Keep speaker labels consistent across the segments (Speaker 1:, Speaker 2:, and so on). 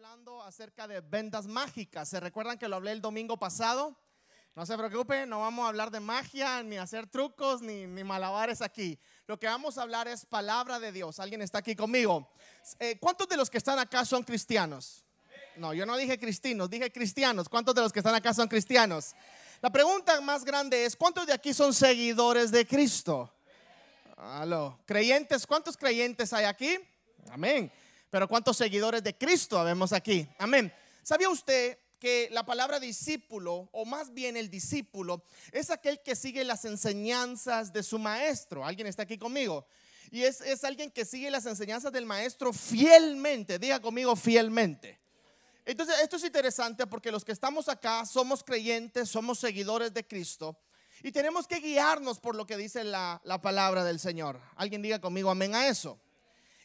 Speaker 1: hablando acerca de vendas mágicas. ¿Se recuerdan que lo hablé el domingo pasado? No se preocupe, no vamos a hablar de magia, ni hacer trucos, ni, ni malabares aquí. Lo que vamos a hablar es palabra de Dios. ¿Alguien está aquí conmigo? Eh, ¿Cuántos de los que están acá son cristianos? No, yo no dije cristinos, dije cristianos. ¿Cuántos de los que están acá son cristianos? La pregunta más grande es, ¿cuántos de aquí son seguidores de Cristo? Aló, creyentes, ¿cuántos creyentes hay aquí? Amén. Pero ¿cuántos seguidores de Cristo habemos aquí? Amén. ¿Sabía usted que la palabra discípulo, o más bien el discípulo, es aquel que sigue las enseñanzas de su maestro? ¿Alguien está aquí conmigo? Y es, es alguien que sigue las enseñanzas del maestro fielmente. Diga conmigo fielmente. Entonces, esto es interesante porque los que estamos acá somos creyentes, somos seguidores de Cristo y tenemos que guiarnos por lo que dice la, la palabra del Señor. Alguien diga conmigo amén a eso.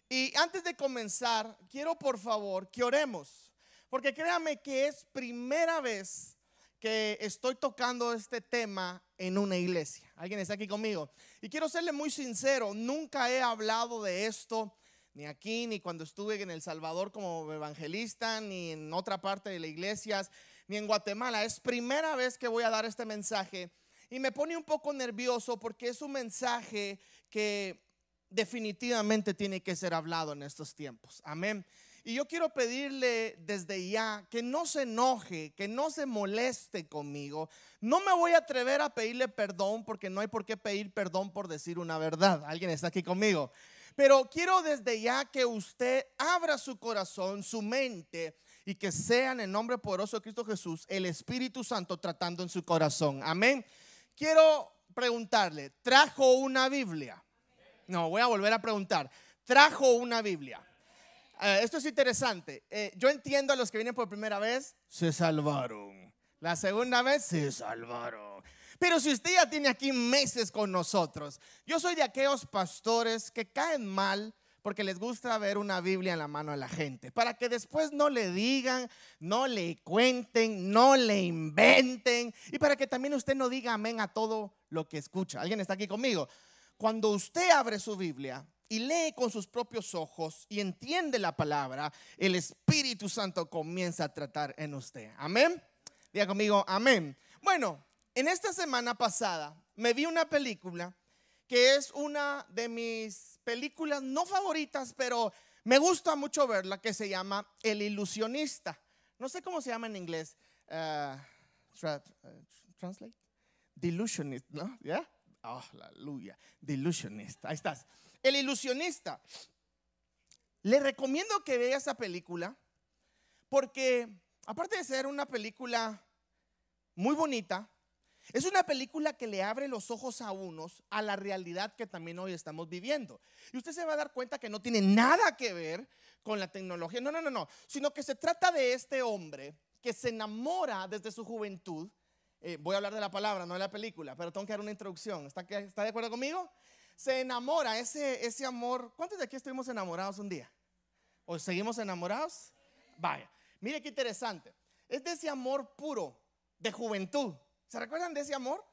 Speaker 1: Y antes de comenzar, quiero por favor que oremos, porque créame que es primera vez que estoy tocando este tema en una iglesia. ¿Alguien está aquí conmigo? Y quiero serle muy sincero, nunca he hablado de esto, ni aquí, ni cuando estuve en El Salvador como evangelista, ni en otra parte de las iglesias, ni en Guatemala. Es primera vez que voy a dar este mensaje y me pone un poco nervioso porque es un mensaje que definitivamente tiene que ser hablado en estos tiempos. Amén. Y yo quiero pedirle desde ya que no se enoje, que no se moleste conmigo. No me voy a atrever a pedirle perdón porque no hay por qué pedir perdón por decir una verdad. ¿Alguien está aquí conmigo? Pero quiero desde ya que usted abra su corazón, su mente y que sea en el nombre poderoso de Cristo Jesús el Espíritu Santo tratando en su corazón. Amén. Quiero preguntarle, ¿trajo una Biblia? No, voy a volver a preguntar. ¿Trajo una Biblia? Eh, esto es interesante. Eh, yo entiendo a los que vienen por primera vez, se salvaron. La segunda vez, se salvaron. Pero si usted ya tiene aquí meses con nosotros, yo soy de aquellos pastores que caen mal porque les gusta ver una Biblia en la mano de la gente, para que después no le digan, no le cuenten, no le inventen, y para que también usted no diga amén a todo lo que escucha. ¿Alguien está aquí conmigo? Cuando usted abre su Biblia y lee con sus propios ojos y entiende la palabra, el Espíritu Santo comienza a tratar en usted. Amén. Diga conmigo, amén. Bueno, en esta semana pasada me vi una película que es una de mis películas no favoritas, pero me gusta mucho verla, que se llama El ilusionista. No sé cómo se llama en inglés. Uh, translate. Delusionist, ¿no? ¿Ya? Oh, aleluya. Delusionista. Ahí estás. El ilusionista. Le recomiendo que vea esa película porque, aparte de ser una película muy bonita, es una película que le abre los ojos a unos a la realidad que también hoy estamos viviendo. Y usted se va a dar cuenta que no tiene nada que ver con la tecnología. No, no, no, no. Sino que se trata de este hombre que se enamora desde su juventud eh, voy a hablar de la palabra, no de la película, pero tengo que dar una introducción. ¿Está, está de acuerdo conmigo? Se enamora, ese, ese amor. ¿Cuántos de aquí estuvimos enamorados un día? ¿O seguimos enamorados? Vaya, mire qué interesante. Es de ese amor puro, de juventud. ¿Se recuerdan de ese amor?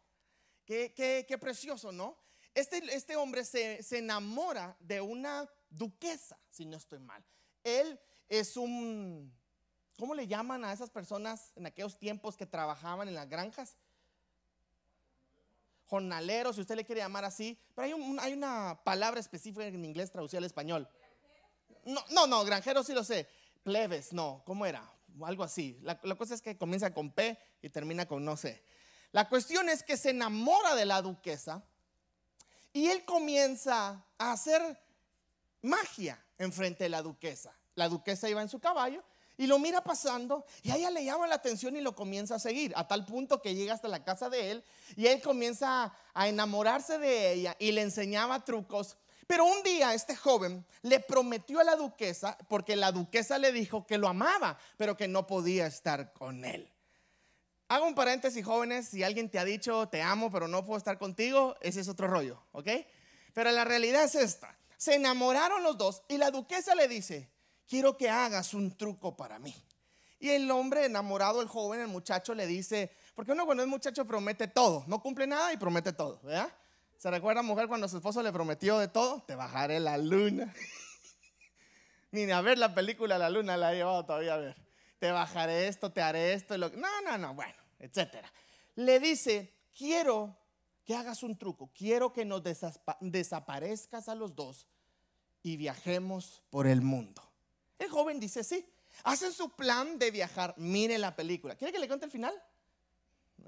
Speaker 1: Qué, qué, qué precioso, ¿no? Este, este hombre se, se enamora de una duquesa, si no estoy mal. Él es un ¿Cómo le llaman a esas personas en aquellos tiempos que trabajaban en las granjas? Jornaleros, si usted le quiere llamar así. Pero hay, hay una palabra específica en inglés traducida al español. No, no, no, granjeros sí lo sé. Plebes, no, ¿cómo era? Algo así. La, la cosa es que comienza con P y termina con no sé. La cuestión es que se enamora de la duquesa y él comienza a hacer magia enfrente de la duquesa. La duquesa iba en su caballo y lo mira pasando y a ella le llama la atención y lo comienza a seguir, a tal punto que llega hasta la casa de él y él comienza a enamorarse de ella y le enseñaba trucos. Pero un día este joven le prometió a la duquesa, porque la duquesa le dijo que lo amaba, pero que no podía estar con él. Hago un paréntesis, jóvenes, si alguien te ha dicho te amo, pero no puedo estar contigo, ese es otro rollo, ¿ok? Pero la realidad es esta. Se enamoraron los dos y la duquesa le dice, quiero que hagas un truco para mí. Y el hombre enamorado, el joven, el muchacho le dice, porque uno cuando es muchacho promete todo, no cumple nada y promete todo, ¿verdad? ¿Se recuerda mujer cuando su esposo le prometió de todo? Te bajaré la luna, Ni a ver la película La Luna la he llevado todavía a ver. Te bajaré esto, te haré esto. Lo... No, no, no, bueno, etcétera. Le dice, quiero que hagas un truco. Quiero que nos desaparezcas a los dos y viajemos por el mundo. El joven dice, sí. Hacen su plan de viajar. Mire la película. ¿Quiere que le cuente el final?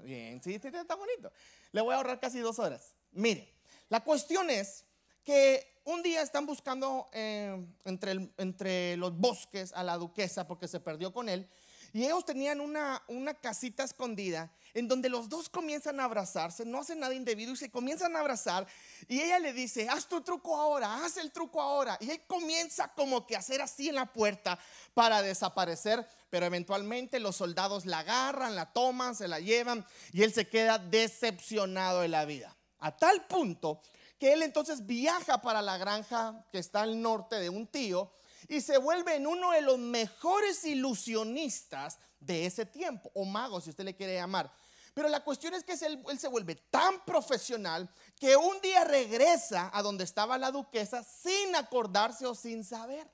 Speaker 1: Bien, sí, está bonito. Le voy a ahorrar casi dos horas. Mire, la cuestión es que un día están buscando eh, entre, entre los bosques a la duquesa porque se perdió con él. Y ellos tenían una, una casita escondida en donde los dos comienzan a abrazarse, no hacen nada indebido y se comienzan a abrazar. Y ella le dice, haz tu truco ahora, haz el truco ahora. Y él comienza como que a hacer así en la puerta para desaparecer, pero eventualmente los soldados la agarran, la toman, se la llevan y él se queda decepcionado de la vida. A tal punto que él entonces viaja para la granja que está al norte de un tío y se vuelve en uno de los mejores ilusionistas de ese tiempo, o mago si usted le quiere llamar. Pero la cuestión es que él, se vuelve tan profesional que un día regresa a donde estaba la duquesa sin acordarse o sin saber.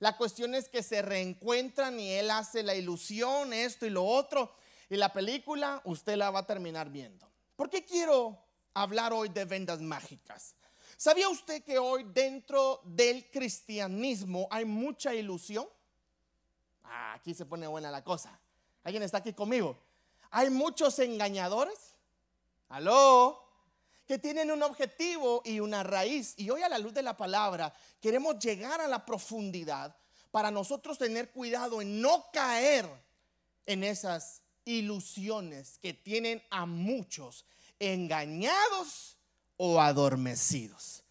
Speaker 1: La cuestión es que se reencuentran y él hace la ilusión, esto y lo otro. Y la película usted la va a terminar viendo. ¿Por qué quiero hablar hoy de vendas mágicas? ¿Sabía usted que hoy dentro del cristianismo hay mucha ilusión? Ah, aquí se pone buena la cosa. ¿Alguien está aquí conmigo? Hay muchos engañadores. Aló. Que tienen un objetivo y una raíz. Y hoy a la luz de la palabra queremos llegar a la profundidad para nosotros tener cuidado en no caer en esas ilusiones que tienen a muchos engañados o adormecidos.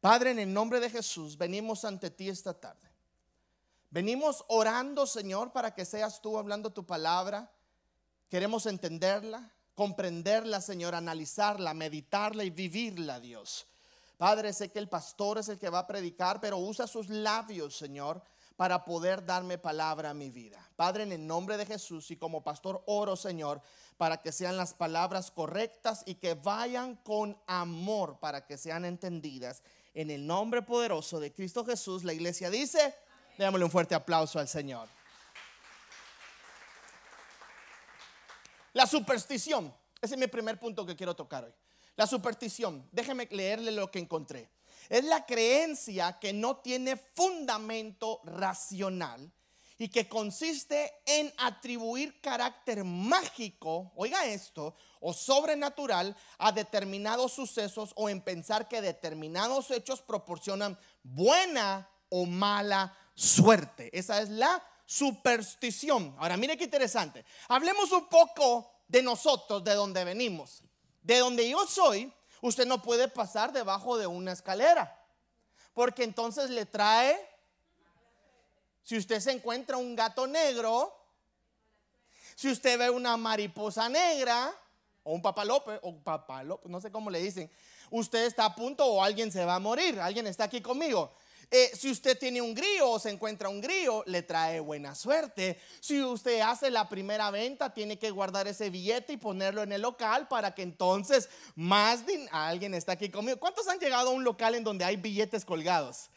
Speaker 1: Padre, en el nombre de Jesús, venimos ante ti esta tarde. Venimos orando, Señor, para que seas tú hablando tu palabra Queremos entenderla, comprenderla, Señor, analizarla, meditarla y vivirla, Dios. Padre, sé que el pastor es el que va a predicar, pero usa sus labios, Señor, para poder darme palabra a mi vida. Padre, en el nombre de Jesús y como pastor oro, Señor, para que sean las palabras correctas y que vayan con amor para que sean entendidas. En el nombre poderoso de Cristo Jesús, la iglesia dice, démosle un fuerte aplauso al Señor. La superstición. Ese es mi primer punto que quiero tocar hoy. La superstición. Déjeme leerle lo que encontré. Es la creencia que no tiene fundamento racional y que consiste en atribuir carácter mágico, oiga esto, o sobrenatural a determinados sucesos o en pensar que determinados hechos proporcionan buena o mala suerte. Esa es la superstición. Ahora, mire qué interesante. Hablemos un poco de nosotros, de donde venimos. De donde yo soy, usted no puede pasar debajo de una escalera. Porque entonces le trae, si usted se encuentra un gato negro, si usted ve una mariposa negra, o un papalope, o papalope, no sé cómo le dicen, usted está a punto o alguien se va a morir, alguien está aquí conmigo. Eh, si usted tiene un grillo o se encuentra un grillo, le trae buena suerte. Si usted hace la primera venta, tiene que guardar ese billete y ponerlo en el local para que entonces más alguien está aquí conmigo. ¿Cuántos han llegado a un local en donde hay billetes colgados?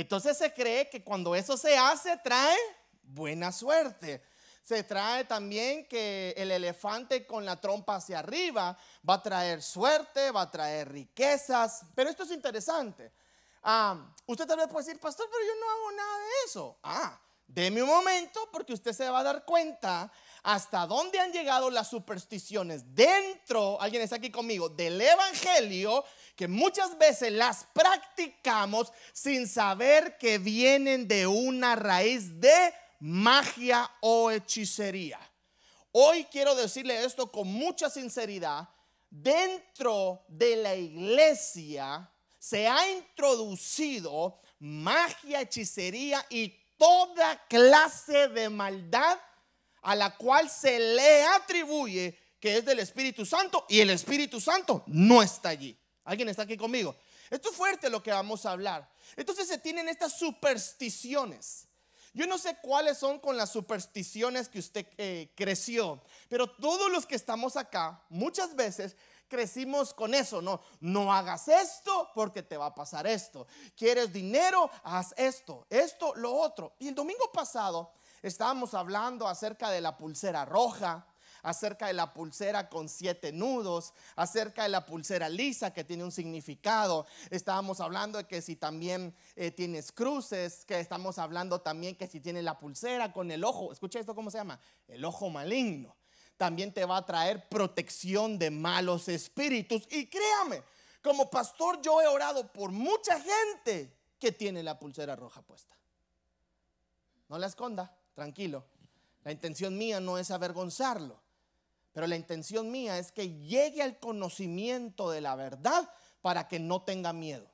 Speaker 1: Entonces se cree que cuando eso se hace trae buena suerte. Se trae también que el elefante con la trompa hacia arriba va a traer suerte, va a traer riquezas. Pero esto es interesante usted tal vez puede decir, pastor, pero yo no hago nada de eso. Ah, deme un momento porque usted se va a dar cuenta hasta dónde han llegado las supersticiones dentro, alguien está aquí conmigo, del Evangelio, que muchas veces las practicamos sin saber que vienen de una raíz de magia o hechicería. Hoy quiero decirle esto con mucha sinceridad. Dentro de la iglesia se ha introducido magia, hechicería y toda clase de maldad a la cual se le atribuye que es del Espíritu Santo y el Espíritu Santo no está allí. ¿Alguien está aquí conmigo? Esto es fuerte lo que vamos a hablar. Entonces se tienen estas supersticiones. Yo no sé cuáles son con las supersticiones que usted eh, creció, pero todos los que estamos acá muchas veces crecimos con eso, no, no hagas esto porque te va a pasar esto. ¿Quieres dinero? Haz esto, esto, lo otro. Y el domingo pasado estábamos hablando acerca de la pulsera roja, acerca de la pulsera con siete nudos, acerca de la pulsera lisa que tiene un significado. Estábamos hablando de que si también eh, tienes cruces, que estamos hablando también que si tienes la pulsera con el ojo, escucha esto, ¿cómo se llama? El ojo maligno. También te va a traer protección de malos espíritus. Y créame, como pastor yo he orado por mucha gente que tiene la pulsera roja puesta. No la esconda, tranquilo. La intención mía no es avergonzarlo. Pero la intención mía es que llegue al conocimiento de la verdad para que no tenga miedo.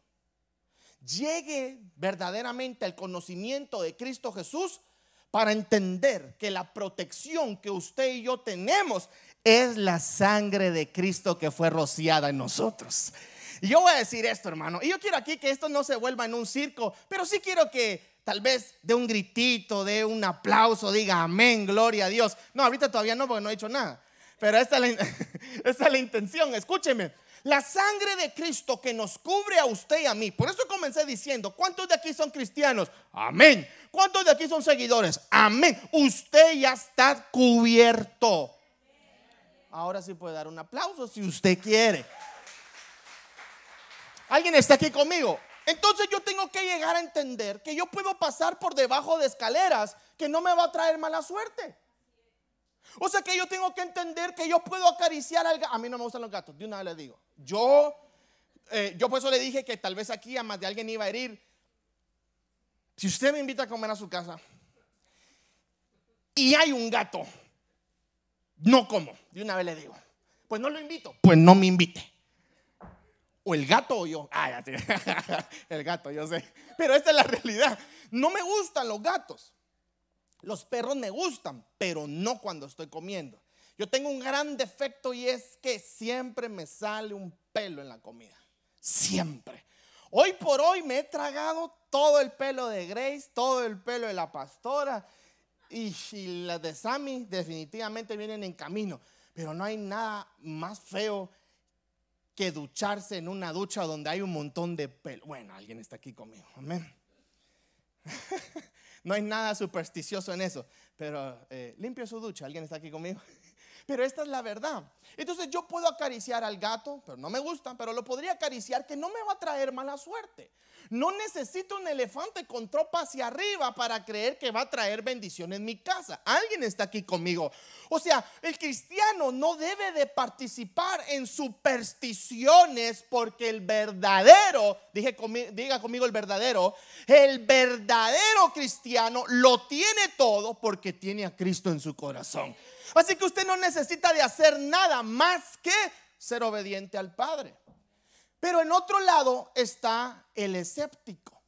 Speaker 1: Llegue verdaderamente al conocimiento de Cristo Jesús para entender que la protección que usted y yo tenemos es la sangre de Cristo que fue rociada en nosotros. Y yo voy a decir esto, hermano. Y yo quiero aquí que esto no se vuelva en un circo, pero sí quiero que tal vez de un gritito, de un aplauso, diga amén, gloria a Dios. No, ahorita todavía no, porque no he dicho nada. Pero esta es, la, intención. Escúcheme. La sangre de Cristo que nos cubre a usted y a mí. Por eso comencé diciendo, ¿cuántos de aquí son cristianos? Amén. ¿Cuántos de aquí son seguidores? Amén. Usted ya está cubierto. Ahora sí puede dar un aplauso si usted quiere. ¿Alguien está aquí conmigo? Entonces yo tengo que llegar a entender que yo puedo pasar por debajo de escaleras que no me va a traer mala suerte. O sea que yo tengo que entender que yo puedo acariciar al gato. A mí no me gustan los gatos, de una vez le digo. Yo, eh, yo por eso le dije que tal vez aquí a más de alguien iba a herir. Si usted me invita a comer a su casa y hay un gato, no como, de una vez le digo. Pues no lo invito, pues no me invite. O el gato o yo. Ah, ya sé. el gato, yo sé. Pero esta es la realidad. No me gustan los gatos. Los perros me gustan, pero no cuando estoy comiendo. Yo tengo un gran defecto y es que siempre me sale un pelo en la comida. Siempre. Hoy por hoy me he tragado todo el pelo de Grace, todo el pelo de la pastora y, las de Sammy definitivamente vienen en camino. Pero no hay nada más feo que ducharse en una ducha donde hay un montón de pelo. Bueno, alguien está aquí conmigo. Amén. No hay nada supersticioso en eso. Pero eh, limpio su ducha. ¿Alguien está aquí conmigo? Pero esta es la verdad. Entonces yo puedo acariciar al gato, pero no me gusta, pero lo podría acariciar que no me va a traer mala suerte. No necesito un elefante con tropa hacia arriba para creer que va a traer bendición en mi casa. Alguien está aquí conmigo. O sea, el cristiano no debe de participar en supersticiones porque el verdadero, dije diga conmigo el verdadero, el verdadero cristiano lo tiene todo porque tiene a Cristo en su corazón. Así que usted no necesita de hacer nada más que ser obediente al Padre. Pero en otro lado está el escéptico.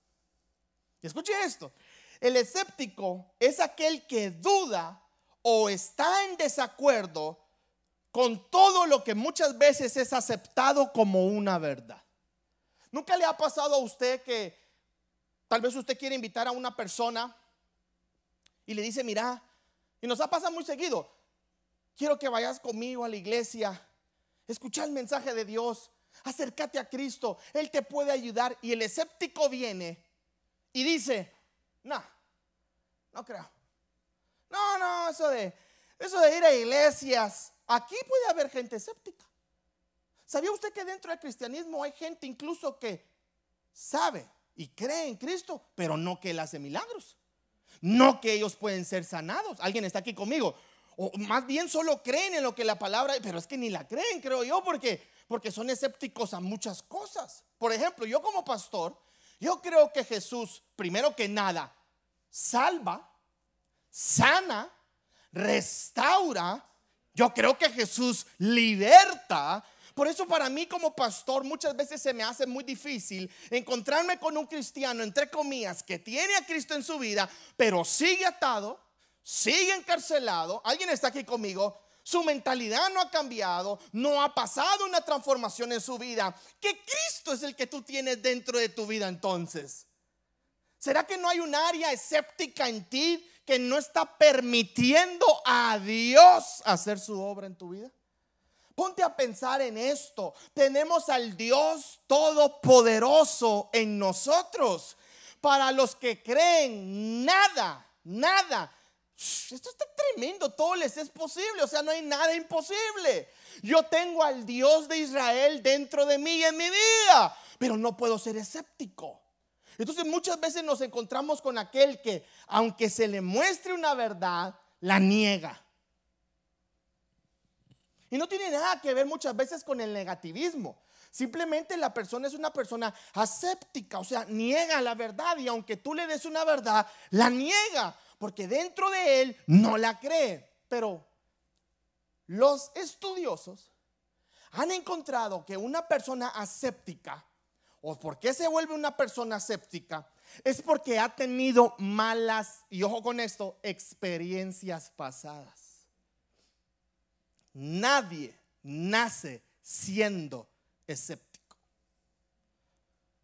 Speaker 1: escuche esto. El escéptico es aquel que duda o está en desacuerdo con todo lo que muchas veces es aceptado como una verdad. ¿Nunca le ha pasado a usted que tal vez usted quiere invitar a una persona y le dice, mira, y nos ha pasado muy seguido, quiero que vayas conmigo a la iglesia, escucha el mensaje de Dios, acércate a Cristo, Él te puede ayudar. Y el escéptico viene y dice, no, no creo. No, no, eso de, eso de ir a iglesias, aquí puede haber gente escéptica. ¿Sabía usted que dentro del cristianismo hay gente incluso que sabe y cree en Cristo, pero no que Él hace milagros? No que ellos pueden ser sanados. ¿Alguien está aquí conmigo? O más bien solo creen en lo que la palabra, pero es que ni la creen, creo yo, porque, porque son escépticos a muchas cosas. Por ejemplo, yo como pastor, yo creo que Jesús, primero que nada, salva, sana, restaura. Yo creo que Jesús liberta. Por eso para mí como pastor muchas veces se me hace muy difícil encontrarme con un cristiano, entre comillas, que tiene a Cristo en su vida, pero sigue atado, sigue encarcelado, alguien está aquí conmigo, su mentalidad no ha cambiado, no ha pasado una transformación en su vida. ¿Qué Cristo es el que tú tienes dentro de tu vida entonces? ¿Será que no hay un área escéptica en ti que no está permitiendo a Dios hacer su obra en tu vida? Ponte a pensar en esto. Tenemos al Dios Todopoderoso en nosotros. Para los que creen, nada, nada. Esto está tremendo, todo les es posible, o sea, no hay nada imposible. Yo tengo al Dios de Israel dentro de mí y en mi vida, pero no puedo ser escéptico. Entonces muchas veces nos encontramos con aquel que, aunque se le muestre una verdad, la niega. Y no tiene nada que ver muchas veces con el negativismo. Simplemente la persona es una persona aséptica, o sea, niega la verdad y aunque tú le des una verdad, la niega, porque dentro de él no la cree. Pero los estudiosos han encontrado que una persona aséptica, o por qué se vuelve una persona aséptica, es porque ha tenido malas, y ojo con esto, experiencias pasadas. Nadie nace siendo escéptico.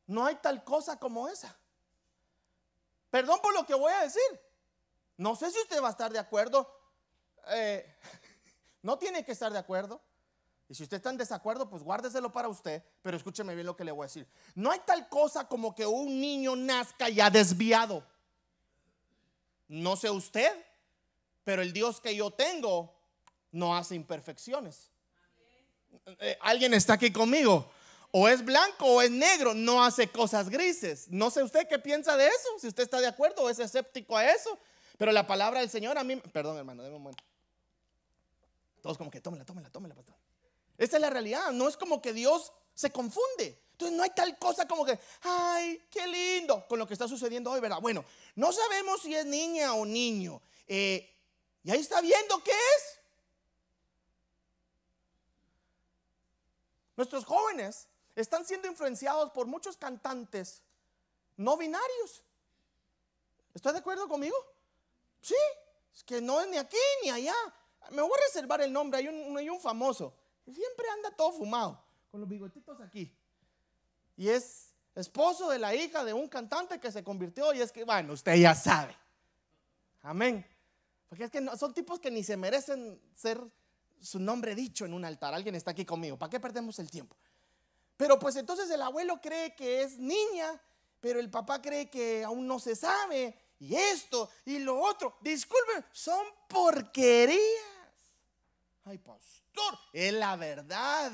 Speaker 1: No hay tal cosa como esa. Perdón por lo que voy a decir. No sé si usted va a estar de acuerdo. Eh, no tiene que estar de acuerdo. Y si usted está en desacuerdo, pues guárdeselo para usted. Pero escúcheme bien lo que le voy a decir. No hay tal cosa como que un niño nazca ya desviado. No sé usted, pero el Dios que yo tengo no hace imperfecciones. Eh, ¿Alguien está aquí conmigo? O es blanco o es negro, no hace cosas grises. No sé usted qué piensa de eso, si usted está de acuerdo o es escéptico a eso. Pero la palabra del Señor a mí, perdón hermano, déme un momento. Todos como que tómela, tómela, tómela, pastor. Esta es la realidad, no es como que Dios se confunde. Entonces no hay tal cosa como que, ay, qué lindo con lo que está sucediendo hoy, ¿verdad? Bueno, no sabemos si es niña o niño. Eh, y ahí está viendo qué es. Nuestros jóvenes están siendo influenciados por muchos cantantes no binarios. ¿Estás de acuerdo conmigo? Sí, es que no es ni aquí ni allá. Me voy a reservar el nombre, hay un, hay un famoso. Siempre anda todo fumado, con los bigotitos aquí. Y es esposo de la hija de un cantante que se convirtió y es que, bueno, usted ya sabe. Amén. Porque es que son tipos que ni se merecen ser su nombre dicho en un altar. Alguien está aquí conmigo. ¿Para qué perdemos el tiempo? Pero pues entonces el abuelo cree que es niña, pero el papá cree que aún no se sabe. Y esto y lo otro. Disculpen, son porquerías. Ay, pastor, es la verdad.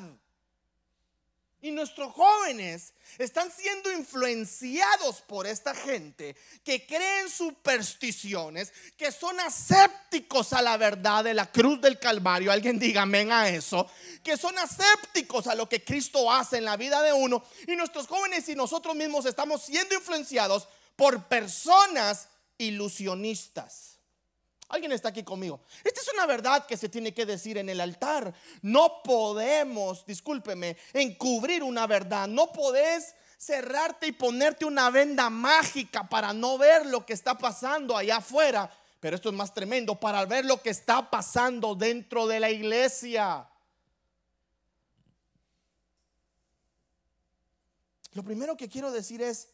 Speaker 1: Y nuestros jóvenes están siendo influenciados por esta gente que creen supersticiones, que son asépticos a la verdad de la cruz del Calvario. Alguien diga amén a eso. Que son asépticos a lo que Cristo hace en la vida de uno. Y nuestros jóvenes y nosotros mismos estamos siendo influenciados por personas ilusionistas. Alguien está aquí conmigo. Esta es una verdad que se tiene que decir en el altar. No podemos, discúlpeme, encubrir una verdad. No podés cerrarte y ponerte una venda mágica para no ver lo que está pasando allá afuera. Pero esto es más tremendo, para ver lo que está pasando dentro de la iglesia. Lo primero que quiero decir es,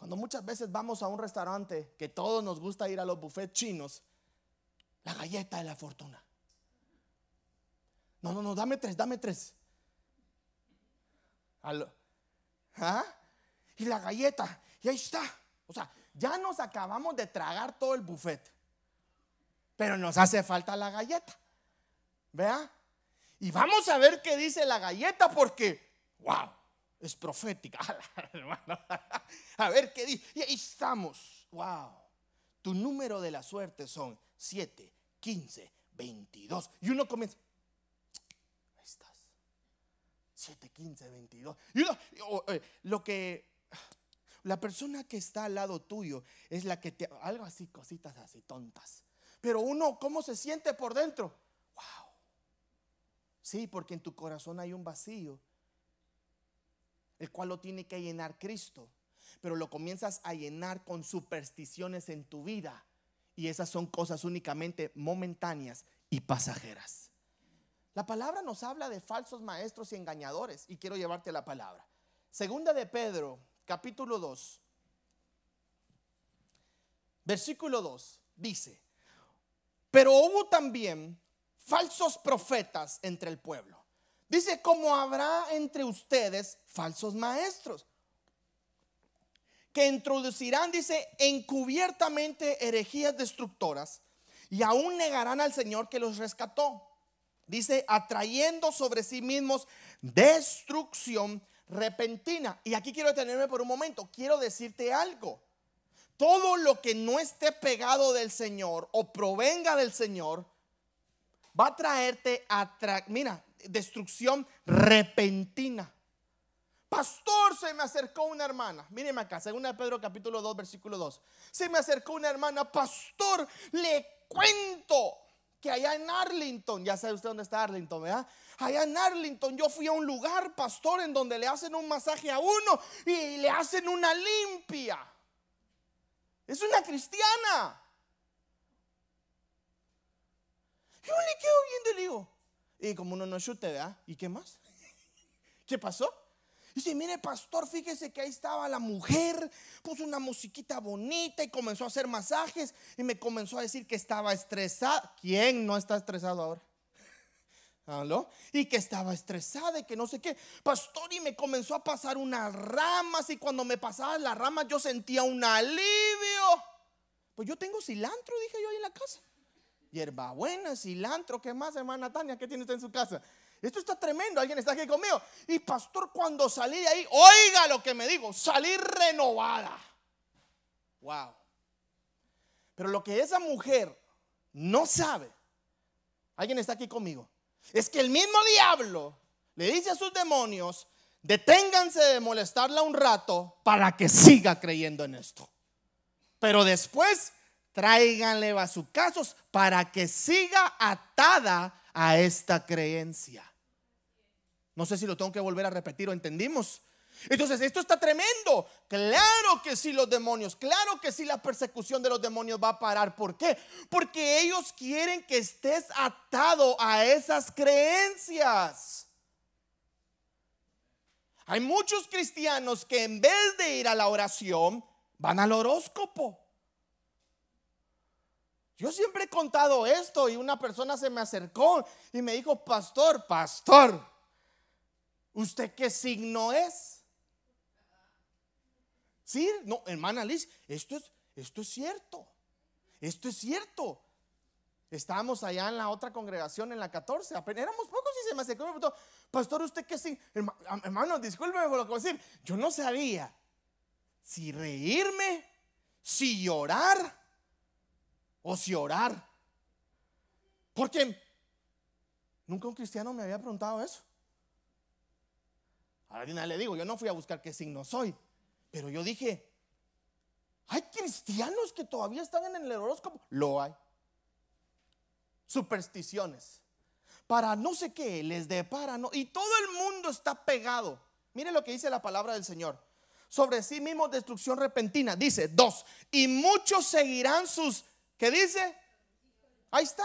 Speaker 1: cuando muchas veces vamos a un restaurante, que todos nos gusta ir a los buffets chinos, la galleta de la fortuna. No, no, no, dame tres, dame tres. ¿Ah? Y la galleta, y ahí está. O sea, ya nos acabamos de tragar todo el buffet. Pero nos hace falta la galleta. ¿Vea? Y vamos a ver qué dice la galleta porque, wow, es profética. a ver qué dice. Y ahí estamos. Wow. Tu número de la suerte son 7, 15, 22. Y uno comienza. Ahí estás. 7, 15, 22. Y uno, eh, lo que. La persona que está al lado tuyo es la que te. Algo así, cositas así tontas. Pero uno, ¿cómo se siente por dentro? ¡Wow! Sí, porque en tu corazón hay un vacío, el cual lo tiene que llenar Cristo. Pero lo comienzas a llenar con supersticiones en tu vida y esas son cosas únicamente momentáneas y pasajeras. La palabra nos habla de falsos maestros y engañadores y quiero llevarte la palabra. Segunda de Pedro, capítulo 2, versículo 2, dice, pero hubo también falsos profetas entre el pueblo. Dice, como habrá entre ustedes falsos maestros que introducirán, dice, encubiertamente herejías destructoras y aún negarán al Señor que los rescató. Dice, atrayendo sobre sí mismos destrucción repentina. Y aquí quiero detenerme por un momento. Quiero decirte algo. Todo lo que no esté pegado del Señor o provenga del Señor va a traerte a mira, destrucción repentina. Pastor, se me acercó una hermana. Míreme acá, según Pedro capítulo 2, versículo 2. Se me acercó una hermana, pastor, le cuento que allá en Arlington, ya sabe usted dónde está Arlington, ¿verdad? Allá en Arlington yo fui a un lugar, pastor, en donde le hacen un masaje a uno y le hacen una limpia. Es una cristiana. Yo le quedo viendo y le digo, y como uno no chute, ¿verdad? ¿Y qué más? ¿Qué pasó? Dice, mire pastor, fíjese que ahí estaba la mujer, puso una musiquita bonita y comenzó a hacer masajes y me comenzó a decir que estaba estresada. ¿Quién no está estresado ahora? ¿Aló? Y que estaba estresada y que no sé qué. Pastor, y me comenzó a pasar unas ramas y cuando me pasaban las ramas yo sentía un alivio. Pues yo tengo cilantro, dije yo ahí en la casa. Hierbabuena, cilantro, ¿qué más, hermana Tania? ¿Qué tiene usted en su casa? Esto está tremendo, alguien está aquí conmigo. Y pastor, cuando salí de ahí, oiga lo que me digo, salí renovada. Wow. Pero lo que esa mujer no sabe, alguien está aquí conmigo, es que el mismo diablo le dice a sus demonios, deténganse de molestarla un rato para que siga creyendo en esto. Pero después tráiganle bazucazos para que siga atada a esta creencia. No sé si lo tengo que volver a repetir o entendimos. Entonces, esto está tremendo. Claro que sí los demonios, claro que sí la persecución de los demonios va a parar. ¿Por qué? Porque ellos quieren que estés atado a esas creencias. Hay muchos cristianos que en vez de ir a la oración, van al horóscopo. Yo siempre he contado esto y una persona se me acercó y me dijo, pastor, pastor, ¿Usted qué signo es? Sí, no, hermana Liz, esto es, esto es cierto. Esto es cierto. Estábamos allá en la otra congregación, en la 14. éramos pocos y se me acercó Pastor, ¿usted qué signo? Hermano, discúlpeme por lo que voy a decir. Yo no sabía si reírme, si llorar o si orar. Porque nunca un cristiano me había preguntado eso. Ahora le digo, yo no fui a buscar qué signo soy, pero yo dije, hay cristianos que todavía están en el horóscopo. Lo hay. Supersticiones. Para no sé qué, les depara, no. Y todo el mundo está pegado. Mire lo que dice la palabra del Señor. Sobre sí mismo destrucción repentina. Dice, dos. Y muchos seguirán sus, ¿qué dice? Ahí está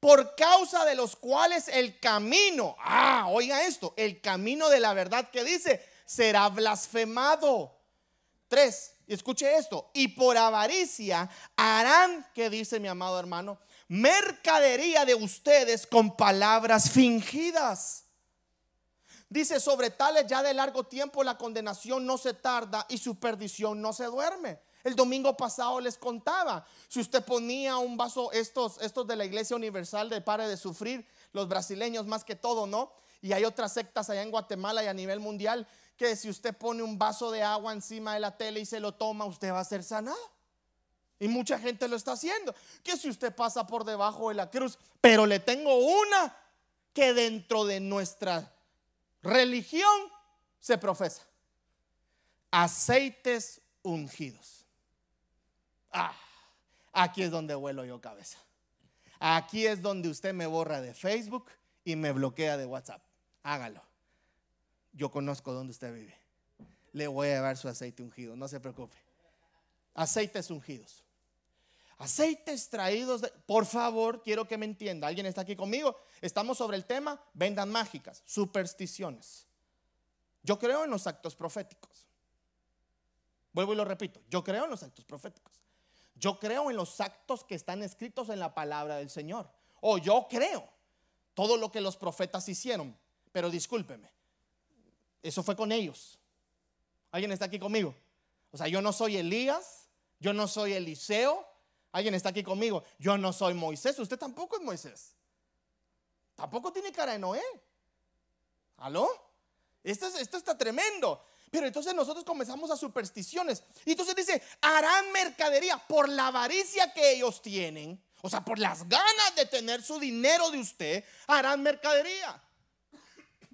Speaker 1: por causa de los cuales el camino, ah, oiga esto, el camino de la verdad que dice, será blasfemado. Tres, escuche esto, y por avaricia harán, que dice mi amado hermano, mercadería de ustedes con palabras fingidas. Dice, sobre tales ya de largo tiempo la condenación no se tarda y su perdición no se duerme. El domingo pasado les contaba, si usted ponía un vaso, estos, estos de la Iglesia Universal de Pare de Sufrir, los brasileños más que todo, ¿no? Y hay otras sectas allá en Guatemala y a nivel mundial que si usted pone un vaso de agua encima de la tele y se lo toma, usted va a ser sanado. Y mucha gente lo está haciendo. Que si usted pasa por debajo de la cruz, pero le tengo una que dentro de nuestra religión se profesa. Aceites ungidos. Ah, aquí es donde vuelo yo cabeza. Aquí es donde usted me borra de Facebook y me bloquea de WhatsApp. Hágalo. Yo conozco dónde usted vive. Le voy a llevar su aceite ungido, no se preocupe. Aceites ungidos. Aceites traídos de... Por favor, quiero que me entienda. ¿Alguien está aquí conmigo? Estamos sobre el tema vendas mágicas, supersticiones. Yo creo en los actos proféticos. Vuelvo y lo repito. Yo creo en los actos proféticos. Yo creo en los actos que están escritos en la palabra del Señor. O yo creo todo lo que los profetas hicieron. Pero discúlpeme, eso fue con ellos. ¿Alguien está aquí conmigo? O sea, yo no soy Elías, yo no soy Eliseo. ¿Alguien está aquí conmigo? Yo no soy Moisés, usted tampoco es Moisés. Tampoco tiene cara de Noé. ¿Aló? Esto, esto está tremendo. Pero entonces nosotros comenzamos a supersticiones. Y entonces dice, harán mercadería por la avaricia que ellos tienen. O sea, por las ganas de tener su dinero de usted, harán mercadería.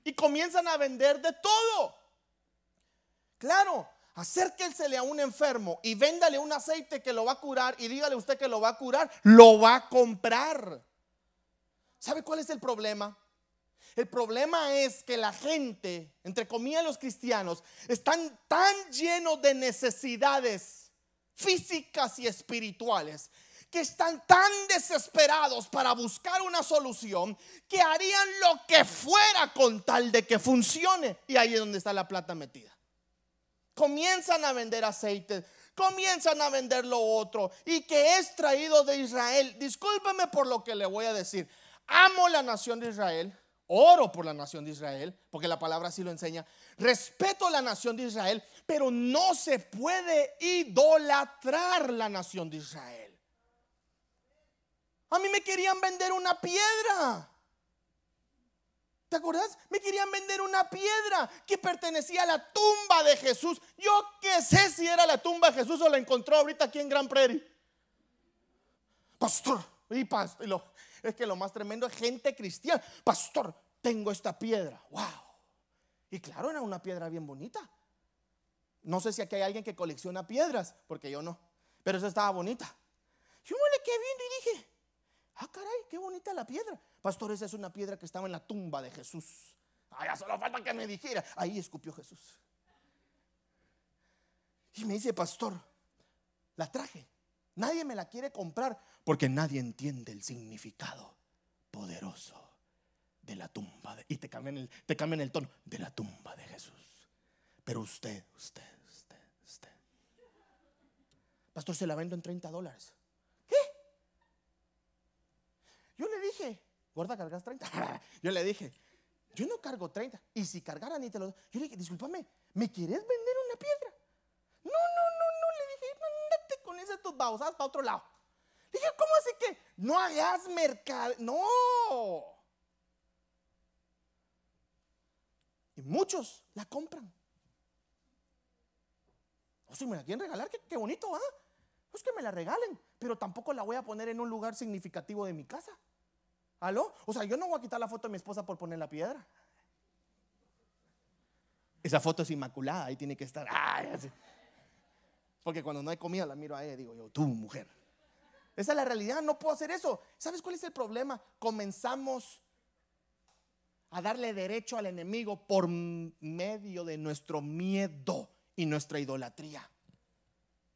Speaker 1: Y comienzan a vender de todo. Claro, acérquensele a un enfermo y véndale un aceite que lo va a curar y dígale usted que lo va a curar, lo va a comprar. ¿Sabe cuál es el problema? El problema es que la gente, entre comillas los cristianos, están tan llenos de necesidades físicas y espirituales que están tan desesperados para buscar una solución que harían lo que fuera con tal de que funcione. Y ahí es donde está la plata metida. Comienzan a vender aceite, comienzan a vender lo otro y que es traído de Israel. Discúlpeme por lo que le voy a decir. Amo la nación de Israel oro por la nación de Israel, porque la palabra así lo enseña. Respeto la nación de Israel, pero no se puede idolatrar la nación de Israel. A mí me querían vender una piedra. ¿Te acuerdas? Me querían vender una piedra que pertenecía a la tumba de Jesús. Yo qué sé si era la tumba de Jesús o la encontró ahorita aquí en Gran Prairie. Pastor, y pastor, es que lo más tremendo es gente cristiana. Pastor, tengo esta piedra. ¡Wow! Y claro, era una piedra bien bonita. No sé si aquí hay alguien que colecciona piedras, porque yo no. Pero esa estaba bonita. Yo me le quedé viendo y dije, ah, caray, qué bonita la piedra. Pastor, esa es una piedra que estaba en la tumba de Jesús. Ya solo falta que me dijera. Ahí escupió Jesús. Y me dice, pastor, la traje. Nadie me la quiere comprar porque nadie entiende el significado poderoso de la tumba. y te cambian, el, te cambian el tono de la tumba de Jesús. Pero usted, usted, usted, usted. Pastor, se la vendo en 30 dólares. ¿Qué? Yo le dije, gorda, cargas 30. yo le dije, yo no cargo 30. Y si cargara ni te lo. Yo le dije, discúlpame, ¿me quieres vender una piedra? No. Esas tus babosadas para otro lado. Dije, ¿cómo así que no hagas mercado? No. Y muchos la compran. O si me la quieren regalar, qué, bonito, ¿ah? Pues que me la regalen, pero tampoco la voy a poner en un lugar significativo de mi casa. ¿Aló? O sea, yo no voy a quitar la foto de mi esposa por poner la piedra. Esa foto es inmaculada, ahí tiene que estar. Porque cuando no hay comida la miro a ella y digo yo, tú mujer. Esa es la realidad, no puedo hacer eso. ¿Sabes cuál es el problema? Comenzamos a darle derecho al enemigo por medio de nuestro miedo y nuestra idolatría.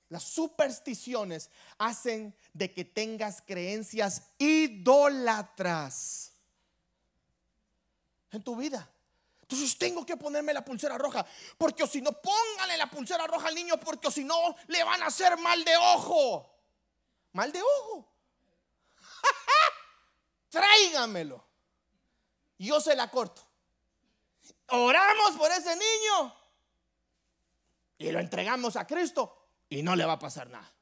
Speaker 1: Las supersticiones hacen de que tengas creencias idólatras en tu vida. Entonces tengo que ponerme la pulsera roja, porque si no, póngale la pulsera roja al niño, porque si no, le van a hacer mal de ojo mal de ojo. Tráigamelo. Yo se la corto. Oramos por ese niño y lo entregamos a Cristo y no le va a pasar nada.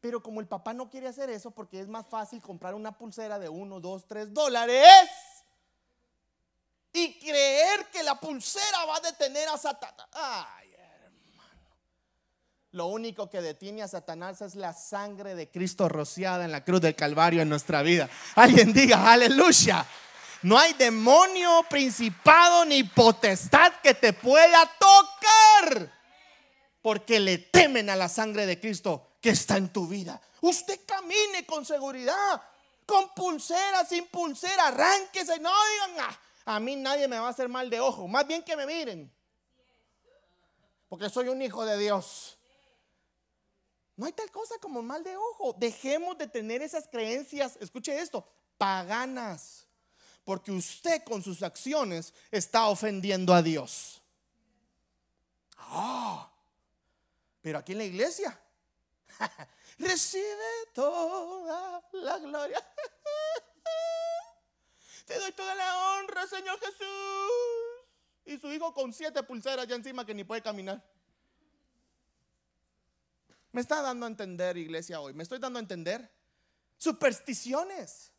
Speaker 1: Pero como el papá no quiere hacer eso porque es más fácil comprar una pulsera de uno, dos, tres dólares y creer que la pulsera va a detener a Satanás. Ay, lo único que detiene a Satanás es la sangre de Cristo rociada en la cruz del Calvario en nuestra vida. Alguien diga, aleluya. No hay demonio, principado ni potestad que te pueda tocar. Porque le temen a la sangre de Cristo que está en tu vida. Usted camine con seguridad, con pulsera, sin pulsera, arránquese. No digan, ah, a mí nadie me va a hacer mal de ojo. Más bien que me miren. Porque soy un hijo de Dios. No hay tal cosa como mal de ojo. Dejemos de tener esas creencias, escuche esto, paganas. Porque usted con sus acciones está ofendiendo a Dios. Ah, pero aquí en la iglesia recibe toda la gloria. Te doy toda la honra, Señor Jesús. Y su hijo con siete pulseras ya encima que ni puede caminar. Me está dando a entender, iglesia, hoy. Me estoy dando a entender. Supersticiones.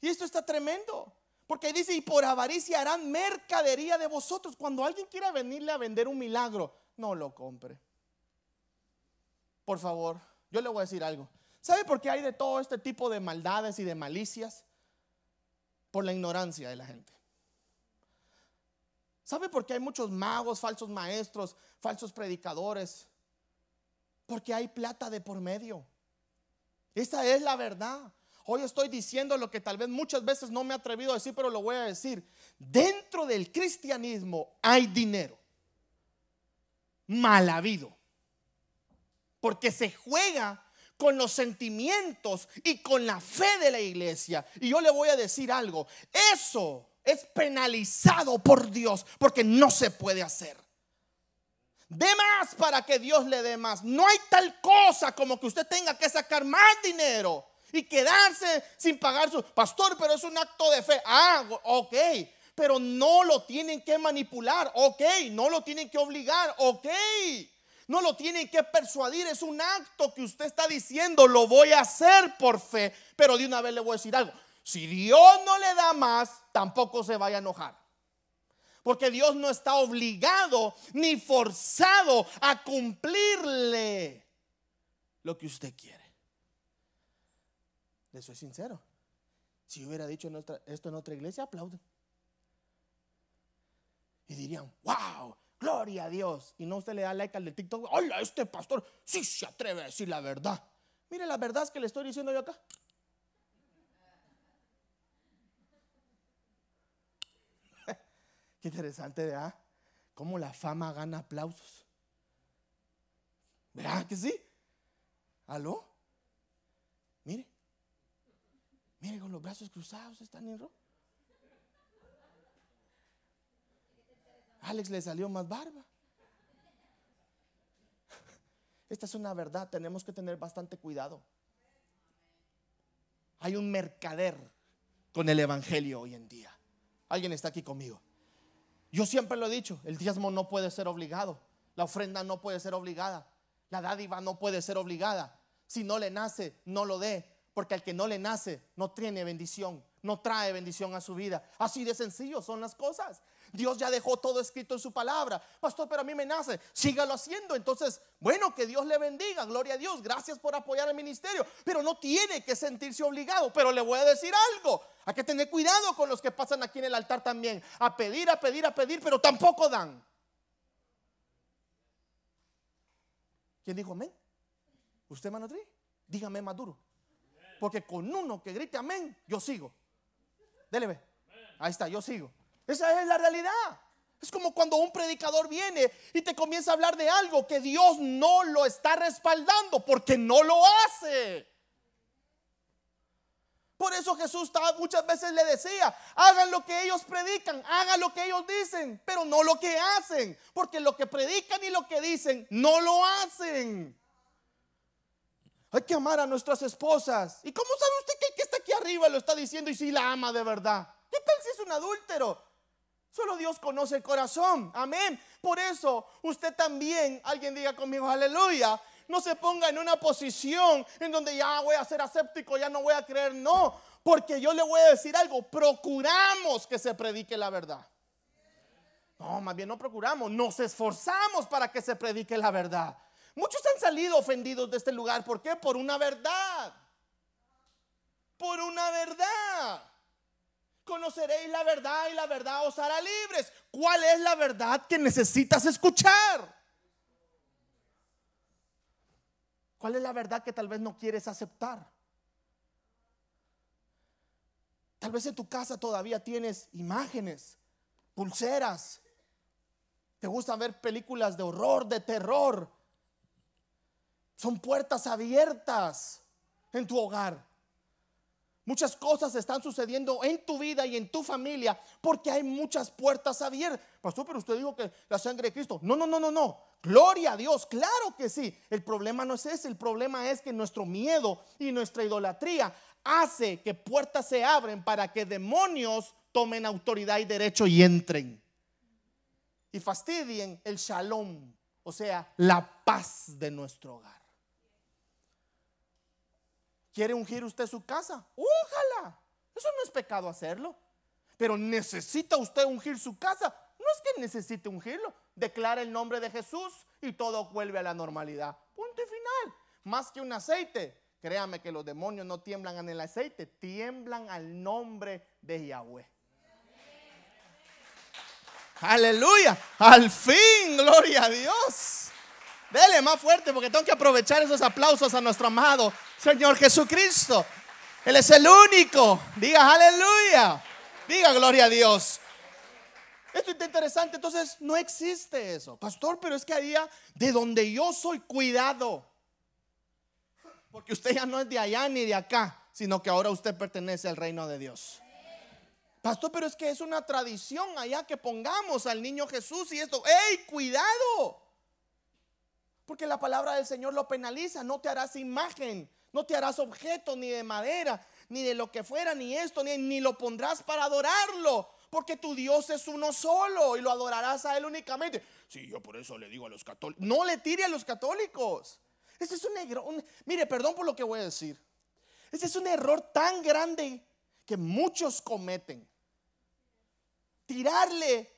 Speaker 1: Y esto está tremendo. Porque dice, y por avaricia harán mercadería de vosotros. Cuando alguien quiera venirle a vender un milagro, no lo compre. Por favor, yo le voy a decir algo. ¿Sabe por qué hay de todo este tipo de maldades y de malicias? Por la ignorancia de la gente. ¿Sabe por qué hay muchos magos, falsos maestros, falsos predicadores? Porque hay plata de por medio. Esa es la verdad. Hoy estoy diciendo lo que tal vez muchas veces no me he atrevido a decir, pero lo voy a decir. Dentro del cristianismo hay dinero. Mal habido. Porque se juega con los sentimientos y con la fe de la iglesia. Y yo le voy a decir algo, eso es penalizado por Dios porque no se puede hacer. De más para que Dios le dé más. No hay tal cosa como que usted tenga que sacar más dinero y quedarse sin pagar su pastor, pero es un acto de fe. Ah, ok, pero no lo tienen que manipular, ok, no lo tienen que obligar, ok. No lo tienen que persuadir, es un acto que usted está diciendo, lo voy a hacer por fe. Pero de una vez le voy a decir algo, si Dios no le da más, tampoco se vaya a enojar. Porque Dios no está obligado ni forzado a cumplirle lo que usted quiere. Le soy sincero. Si hubiera dicho esto en otra iglesia, aplauden. Y dirían, wow, Gloria a Dios. Y no usted le da like al de TikTok. Ay, a este pastor sí se atreve a decir la verdad. Mire la verdad que le estoy diciendo yo acá. Qué interesante, ¿verdad? Cómo la fama gana aplausos. ¿Verdad que sí? ¿Aló? Mire. Mire con los brazos cruzados, están en rojo. Alex le salió más barba. Esta es una verdad, tenemos que tener bastante cuidado. Hay un mercader con el Evangelio hoy en día. Alguien está aquí conmigo. Yo siempre lo he dicho, el diezmo no puede ser obligado, la ofrenda no puede ser obligada, la dádiva no puede ser obligada. Si no le nace, no lo dé, porque al que no le nace no tiene bendición, no trae bendición a su vida. Así de sencillo son las cosas. Dios ya dejó todo escrito en su palabra. Pastor, pero a mí me nace. Sígalo haciendo. Entonces, bueno, que Dios le bendiga. Gloria a Dios. Gracias por apoyar el ministerio. Pero no tiene que sentirse obligado. Pero le voy a decir algo. Hay que tener cuidado con los que pasan aquí en el altar también. A pedir, a pedir, a pedir, pero tampoco dan. ¿Quién dijo amén? ¿Usted, Manotri? Dígame más duro. Porque con uno que grite amén, yo sigo. Dele, ve. Ahí está, yo sigo. Esa es la realidad. Es como cuando un predicador viene y te comienza a hablar de algo que Dios no lo está respaldando porque no lo hace. Por eso Jesús muchas veces le decía, hagan lo que ellos predican, hagan lo que ellos dicen, pero no lo que hacen, porque lo que predican y lo que dicen no lo hacen. Hay que amar a nuestras esposas. ¿Y cómo sabe usted que está aquí arriba lo está diciendo y si la ama de verdad? ¿Qué tal si es un adúltero? Solo Dios conoce el corazón. Amén. Por eso usted también, alguien diga conmigo, aleluya, no se ponga en una posición en donde ya voy a ser aséptico, ya no voy a creer. No, porque yo le voy a decir algo, procuramos que se predique la verdad. No, más bien no procuramos, nos esforzamos para que se predique la verdad. Muchos han salido ofendidos de este lugar. ¿Por qué? Por una verdad. Por una verdad. Conoceréis la verdad y la verdad os hará libres. ¿Cuál es la verdad que necesitas escuchar? ¿Cuál es la verdad que tal vez no quieres aceptar? Tal vez en tu casa todavía tienes imágenes, pulseras. Te gustan ver películas de horror, de terror. Son puertas abiertas en tu hogar. Muchas cosas están sucediendo en tu vida y en tu familia porque hay muchas puertas abiertas. Pastor, pero usted dijo que la sangre de Cristo. No, no, no, no, no. Gloria a Dios, claro que sí. El problema no es ese, el problema es que nuestro miedo y nuestra idolatría hace que puertas se abren para que demonios tomen autoridad y derecho y entren. y fastidien el shalom, o sea, la paz de nuestro hogar. ¿Quiere ungir usted su casa? Ojalá. Eso no es pecado hacerlo. Pero necesita usted ungir su casa. No es que necesite ungirlo. Declara el nombre de Jesús y todo vuelve a la normalidad. Punto y final. Más que un aceite. Créame que los demonios no tiemblan en el aceite, tiemblan al nombre de Yahweh. Aleluya. Al fin, gloria a Dios. Dele más fuerte porque tengo que aprovechar esos aplausos a nuestro amado Señor Jesucristo. Él es el único. Diga aleluya. Diga gloria a Dios. Esto es interesante. Entonces, no existe eso. Pastor, pero es que ahí de donde yo soy cuidado. Porque usted ya no es de allá ni de acá, sino que ahora usted pertenece al reino de Dios. Pastor, pero es que es una tradición allá que pongamos al niño Jesús y esto. ¡Ey, cuidado! Porque la palabra del Señor lo penaliza. No te harás imagen, no te harás objeto ni de madera, ni de lo que fuera, ni esto, ni, ni lo pondrás para adorarlo. Porque tu Dios es uno solo y lo adorarás a Él únicamente. Sí, yo por eso le digo a los católicos. No le tire a los católicos. Ese es un error. mire, perdón por lo que voy a decir. Ese es un error tan grande que muchos cometen. Tirarle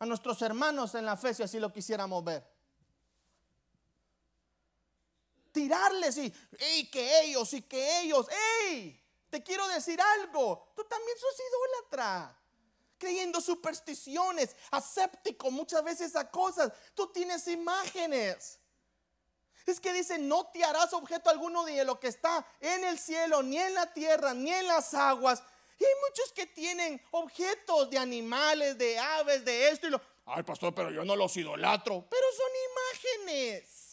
Speaker 1: a nuestros hermanos en la fe si así lo quisiéramos ver. Tirarles y, ¡ey, que ellos y que ellos! ¡Ey! Te quiero decir algo. Tú también sos idólatra. Creyendo supersticiones, aséptico muchas veces a cosas. Tú tienes imágenes. Es que dice, no te harás objeto alguno de lo que está en el cielo, ni en la tierra, ni en las aguas. Y hay muchos que tienen objetos de animales, de aves, de esto y lo. Ay, pastor, pero yo no los idolatro. Pero son imágenes.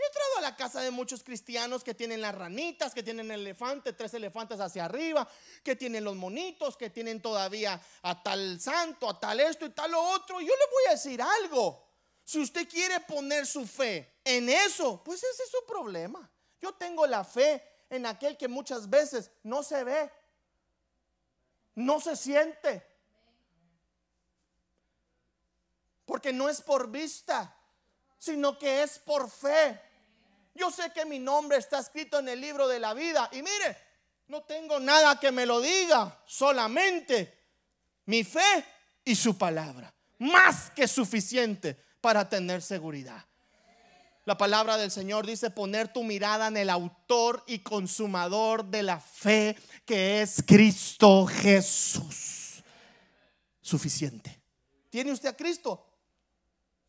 Speaker 1: He entrado a la casa de muchos cristianos que tienen las ranitas, que tienen el elefante, tres elefantes hacia arriba, que tienen los monitos, que tienen todavía a tal santo, a tal esto y tal lo otro. Yo le voy a decir algo. Si usted quiere poner su fe en eso, pues ese es su problema. Yo tengo la fe en aquel que muchas veces no se ve, no se siente. Porque no es por vista, sino que es por fe. Yo sé que mi nombre está escrito en el libro de la vida. Y mire, no tengo nada que me lo diga, solamente mi fe y su palabra. Más que suficiente para tener seguridad. La palabra del Señor dice poner tu mirada en el autor y consumador de la fe que es Cristo Jesús. Suficiente. ¿Tiene usted a Cristo?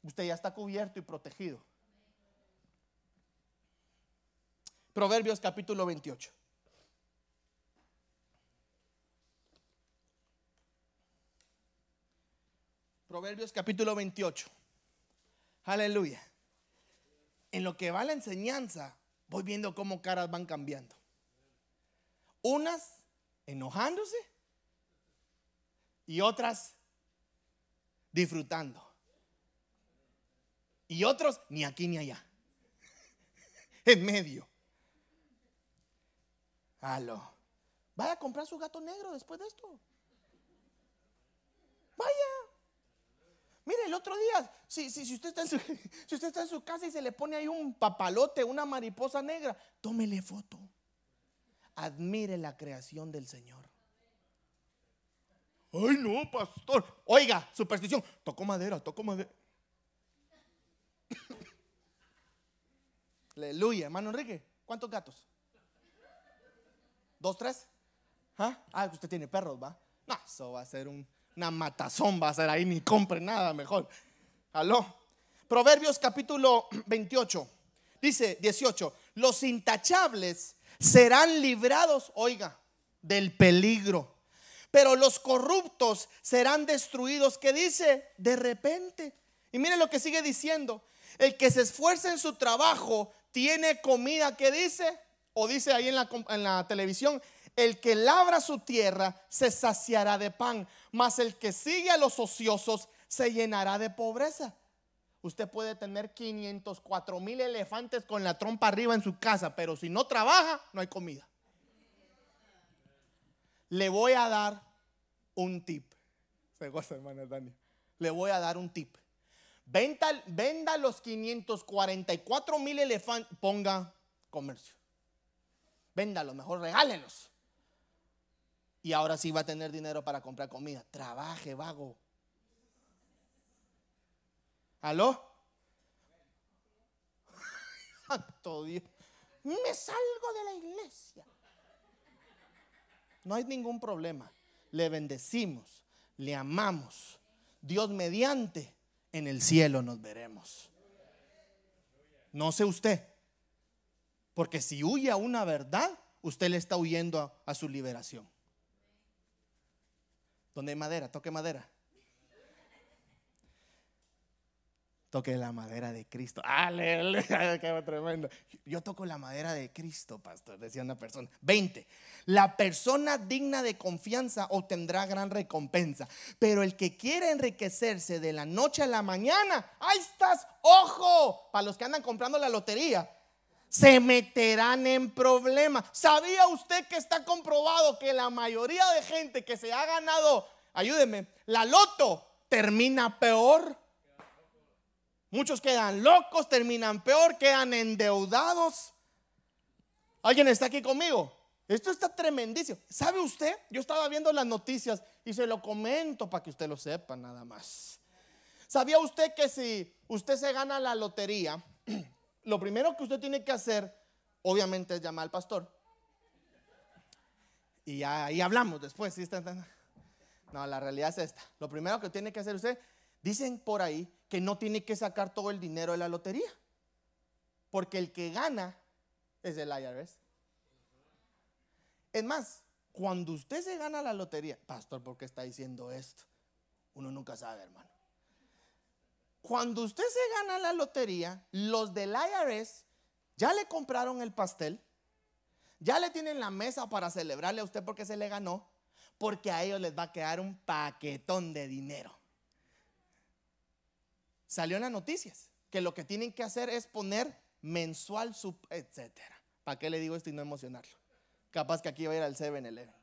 Speaker 1: Usted ya está cubierto y protegido. Proverbios capítulo 28. Proverbios capítulo 28. Aleluya. En lo que va la enseñanza, voy viendo cómo caras van cambiando. Unas enojándose y otras disfrutando. Y otros ni aquí ni allá. En medio. Aló. Vaya a comprar su gato negro después de esto. Vaya. Mire, el otro día, si, si, usted está en su, si usted está en su casa y se le pone ahí un papalote, una mariposa negra, tómele foto. Admire la creación del Señor. Ay, no, pastor. Oiga, superstición. Tocó madera, tocó madera. Aleluya, hermano Enrique. ¿Cuántos gatos? ¿Dos, tres? ¿Ah? ah, usted tiene perros, ¿va? No, eso va a ser un, una matazón va a ser ahí, ni compre nada mejor. Aló. Proverbios capítulo 28. Dice 18, los intachables serán librados, oiga, del peligro. Pero los corruptos serán destruidos. ¿Qué dice? De repente. Y mire lo que sigue diciendo. El que se esfuerza en su trabajo tiene comida. ¿Qué dice? O dice ahí en la, televisión, el que labra su tierra se saciará de pan, mas el que sigue a los ociosos se llenará de pobreza. Usted puede tener 504 mil elefantes con la trompa arriba en su casa, pero si no trabaja, no hay comida. Le voy a dar un tip. Se hermana Dani. Le voy a dar un tip. Venda los 544 mil elefantes, ponga comercio. Véndalos, mejor regálelos. Y ahora sí va a tener dinero para comprar comida. Trabaje, vago. ¿Aló? Santo Dios. Me salgo de la iglesia. No hay ningún problema. Le bendecimos, le amamos. Dios mediante, en el cielo nos veremos. No sé usted, porque si huye a una verdad, usted le está huyendo a, su liberación. ¿Dónde hay madera? Toque madera. Toque la madera de Cristo. Aleluya, qué tremendo. Yo toco la madera de Cristo, pastor, decía una persona. 20. La persona digna de confianza obtendrá gran recompensa. Pero el que quiere enriquecerse de la noche a la mañana, ahí estás, ojo, para los que andan comprando la lotería, se meterán en problemas. ¿Sabía usted que está comprobado que la mayoría de gente que se ha ganado, ayúdeme, la loto termina peor? Muchos quedan locos, terminan peor, quedan endeudados. ¿Alguien está aquí conmigo? Esto está tremendísimo. ¿Sabe usted? Yo estaba viendo las noticias y se lo comento para que usted lo sepa nada más. ¿Sabía usted que si usted se gana la lotería, lo primero que usted tiene que hacer, obviamente, es llamar al pastor? Y ahí hablamos después. No, la realidad es esta. Lo primero que tiene que hacer usted, dicen por ahí que no tiene que sacar todo el dinero de la lotería. Porque el que gana es el IRS. Es más, cuando usted se gana la lotería, pastor, ¿por qué está diciendo esto? Uno nunca sabe, hermano. Cuando usted se gana la lotería, los del IRS ya le compraron el pastel, ya le tienen la mesa para celebrarle a usted porque se le ganó, porque a ellos les va a quedar un paquetón de dinero salió en las noticias que lo que tienen que hacer es poner mensual, sub, etcétera. ¿Para qué le digo esto y no emocionarlo? Capaz que aquí va a ir al 7-Eleven.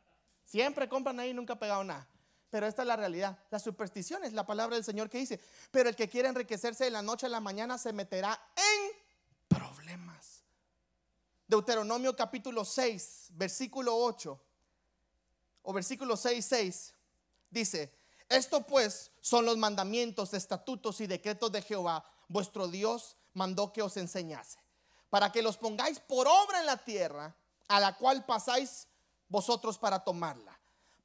Speaker 1: Siempre compran ahí y nunca ha pegado nada. Pero esta es la realidad. La superstición es la palabra del Señor que dice. Pero el que quiere enriquecerse de la noche a la mañana se meterá en problemas. Deuteronomio capítulo 6, versículo 8 o versículo 6, 6 dice, esto pues son los mandamientos, estatutos y decretos de Jehová, vuestro Dios mandó que os enseñase, para que los pongáis por obra en la tierra, a la cual pasáis vosotros para tomarla,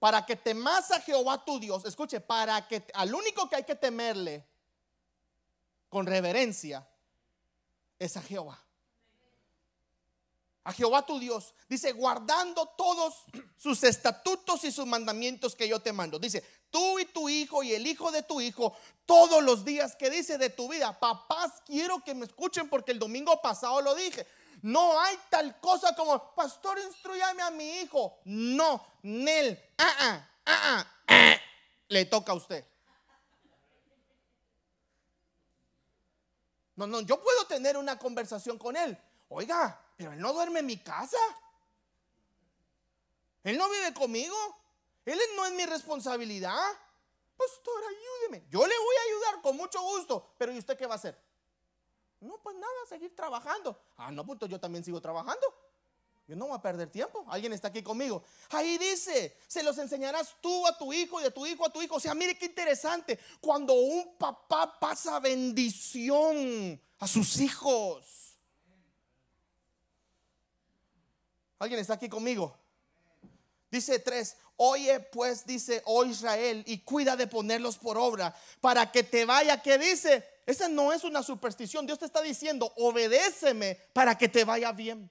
Speaker 1: para que temas a Jehová tu Dios, escuche, para que al único que hay que temerle con reverencia es a Jehová a Jehová tu Dios. Dice, guardando todos sus estatutos y sus mandamientos que yo te mando. Dice, tú y tu hijo y el hijo de tu hijo, todos los días que dice de tu vida. Papás, quiero que me escuchen porque el domingo pasado lo dije. No hay tal cosa como, pastor, instruyame a mi hijo. No, Nel, ah, ah, ah, ah, le toca a usted. No, no, yo puedo tener una conversación con él. Oiga, pero él no duerme en mi casa. Él no vive conmigo. Él no es mi responsabilidad. Pastor, ayúdeme. Yo le voy a ayudar con mucho gusto. Pero ¿y usted qué va a hacer? No, pues nada, seguir trabajando. Ah, no, pues yo también sigo trabajando. No voy a perder tiempo. Alguien está aquí conmigo. Ahí dice, se los enseñarás tú a tu hijo y de tu hijo a tu hijo. O sea, mire qué interesante. Cuando un papá pasa bendición a sus hijos. ¿Alguien está aquí conmigo? Dice 3, oye pues, dice, oh Israel, y cuida de ponerlos por obra para que te vaya. ¿Qué dice? Esa no es una superstición. Dios te está diciendo, obedéceme para que te vaya bien.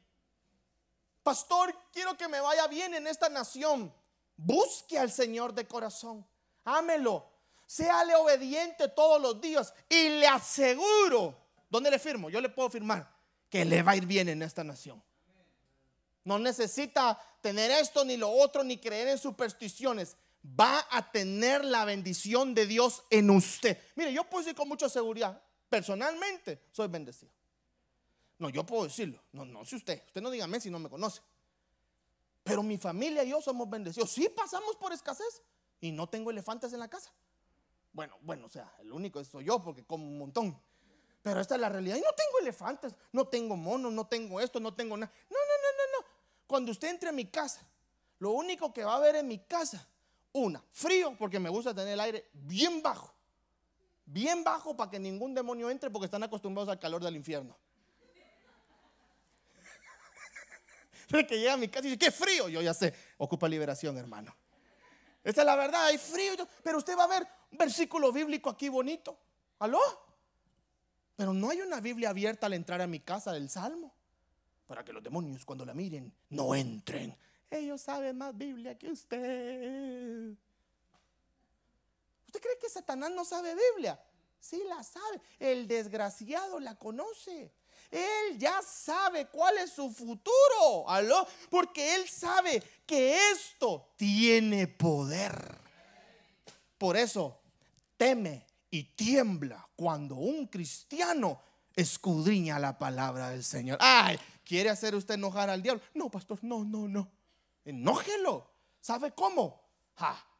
Speaker 1: Pastor, quiero que me vaya bien en esta nación. Busque al Señor de corazón. Ámelo. Séale obediente todos los días. Y le aseguro, ¿dónde le firmo? Yo le puedo firmar que le va a ir bien en esta nación. No necesita tener esto ni lo otro, ni creer en supersticiones. Va a tener la bendición de Dios en usted. Mire, yo puedo decir con mucha seguridad, personalmente soy bendecido. No, yo puedo decirlo. No, no, si usted. Usted no dígame si no me conoce. Pero mi familia y yo somos bendecidos. Sí pasamos por escasez y no tengo elefantes en la casa. Bueno, bueno, o sea, el único soy yo porque como un montón. Pero esta es la realidad. Y no tengo elefantes, no tengo monos, no tengo esto, no tengo nada. No, no, no, no, no. Cuando usted entre a mi casa, lo único que va a ver en mi casa, una, frío, porque me gusta tener el aire bien bajo. Bien bajo para que ningún demonio entre porque están acostumbrados al calor del infierno. que llega a mi casa y dice, qué frío. Yo ya sé, ocupa liberación, hermano. Esta es la verdad, hay frío. Pero usted va a ver un versículo bíblico aquí bonito. ¿Aló? Pero no hay una Biblia abierta al entrar a mi casa del Salmo. Para que los demonios cuando la miren no entren. Ellos saben más Biblia que usted. ¿Usted cree que Satanás no sabe Biblia? Sí la sabe. El desgraciado la conoce. Él ya sabe cuál es su futuro. ¿Aló? Porque él sabe que esto tiene poder. Por eso teme y tiembla cuando un cristiano escudriña la palabra del Señor. Ay, ¿quiere hacer usted enojar al diablo? No, pastor, no, no, no. Enójelo. ¿Sabe cómo?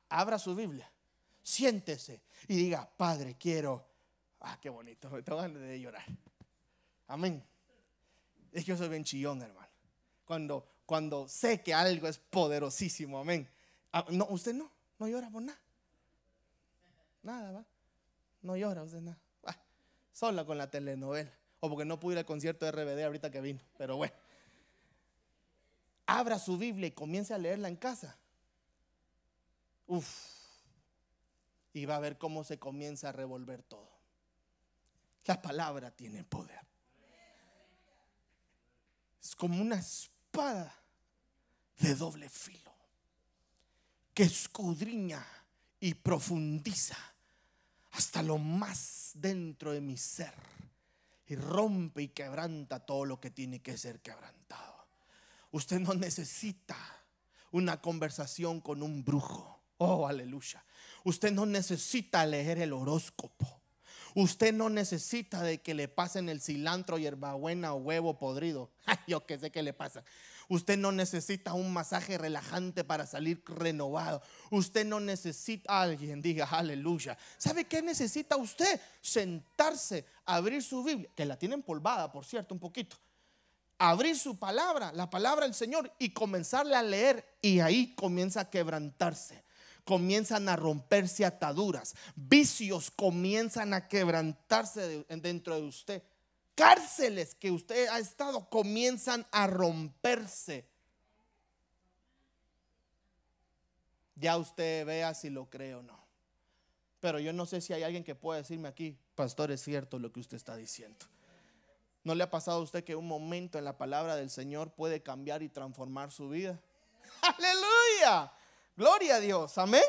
Speaker 1: abra su Biblia, siéntese y diga, Padre, quiero. Ah, qué bonito, me tengo de llorar. Amén. Es que yo soy bien chillón, hermano. Cuando, cuando sé que algo es poderosísimo, amén. Ah, no, usted no, no llora por nada. Nada, va. No llora usted nada. sola con la telenovela. O porque no pude ir al concierto de RBD ahorita que vino. Pero bueno. Abra su Biblia y comience a leerla en casa. Uf. Y va a ver cómo se comienza a revolver todo. La palabra tiene poder. Es como una espada de doble filo que escudriña y profundiza hasta lo más dentro de mi ser y rompe y quebranta todo lo que tiene que ser quebrantado. Usted no necesita una conversación con un brujo. Oh, aleluya. Usted no necesita leer el horóscopo. Usted no necesita de que le pasen el cilantro, hierbabuena o huevo podrido. Yo que sé qué le pasa. Usted no necesita un masaje relajante para salir renovado. Usted no necesita, alguien diga aleluya. ¿Sabe qué necesita usted? Sentarse, abrir su Biblia, que la tiene empolvada, por cierto, un poquito. Abrir su palabra, la palabra del Señor, y comenzarle a leer. Y ahí comienza a quebrantarse comienzan a romperse ataduras, vicios comienzan a quebrantarse dentro de usted, cárceles que usted ha estado comienzan a romperse. Ya usted vea si lo cree o no. Pero yo no sé si hay alguien que pueda decirme aquí, pastor, es cierto lo que usted está diciendo. ¿No le ha pasado a usted que un momento en la palabra del Señor puede cambiar y transformar su vida? Aleluya. Gloria a Dios, amén.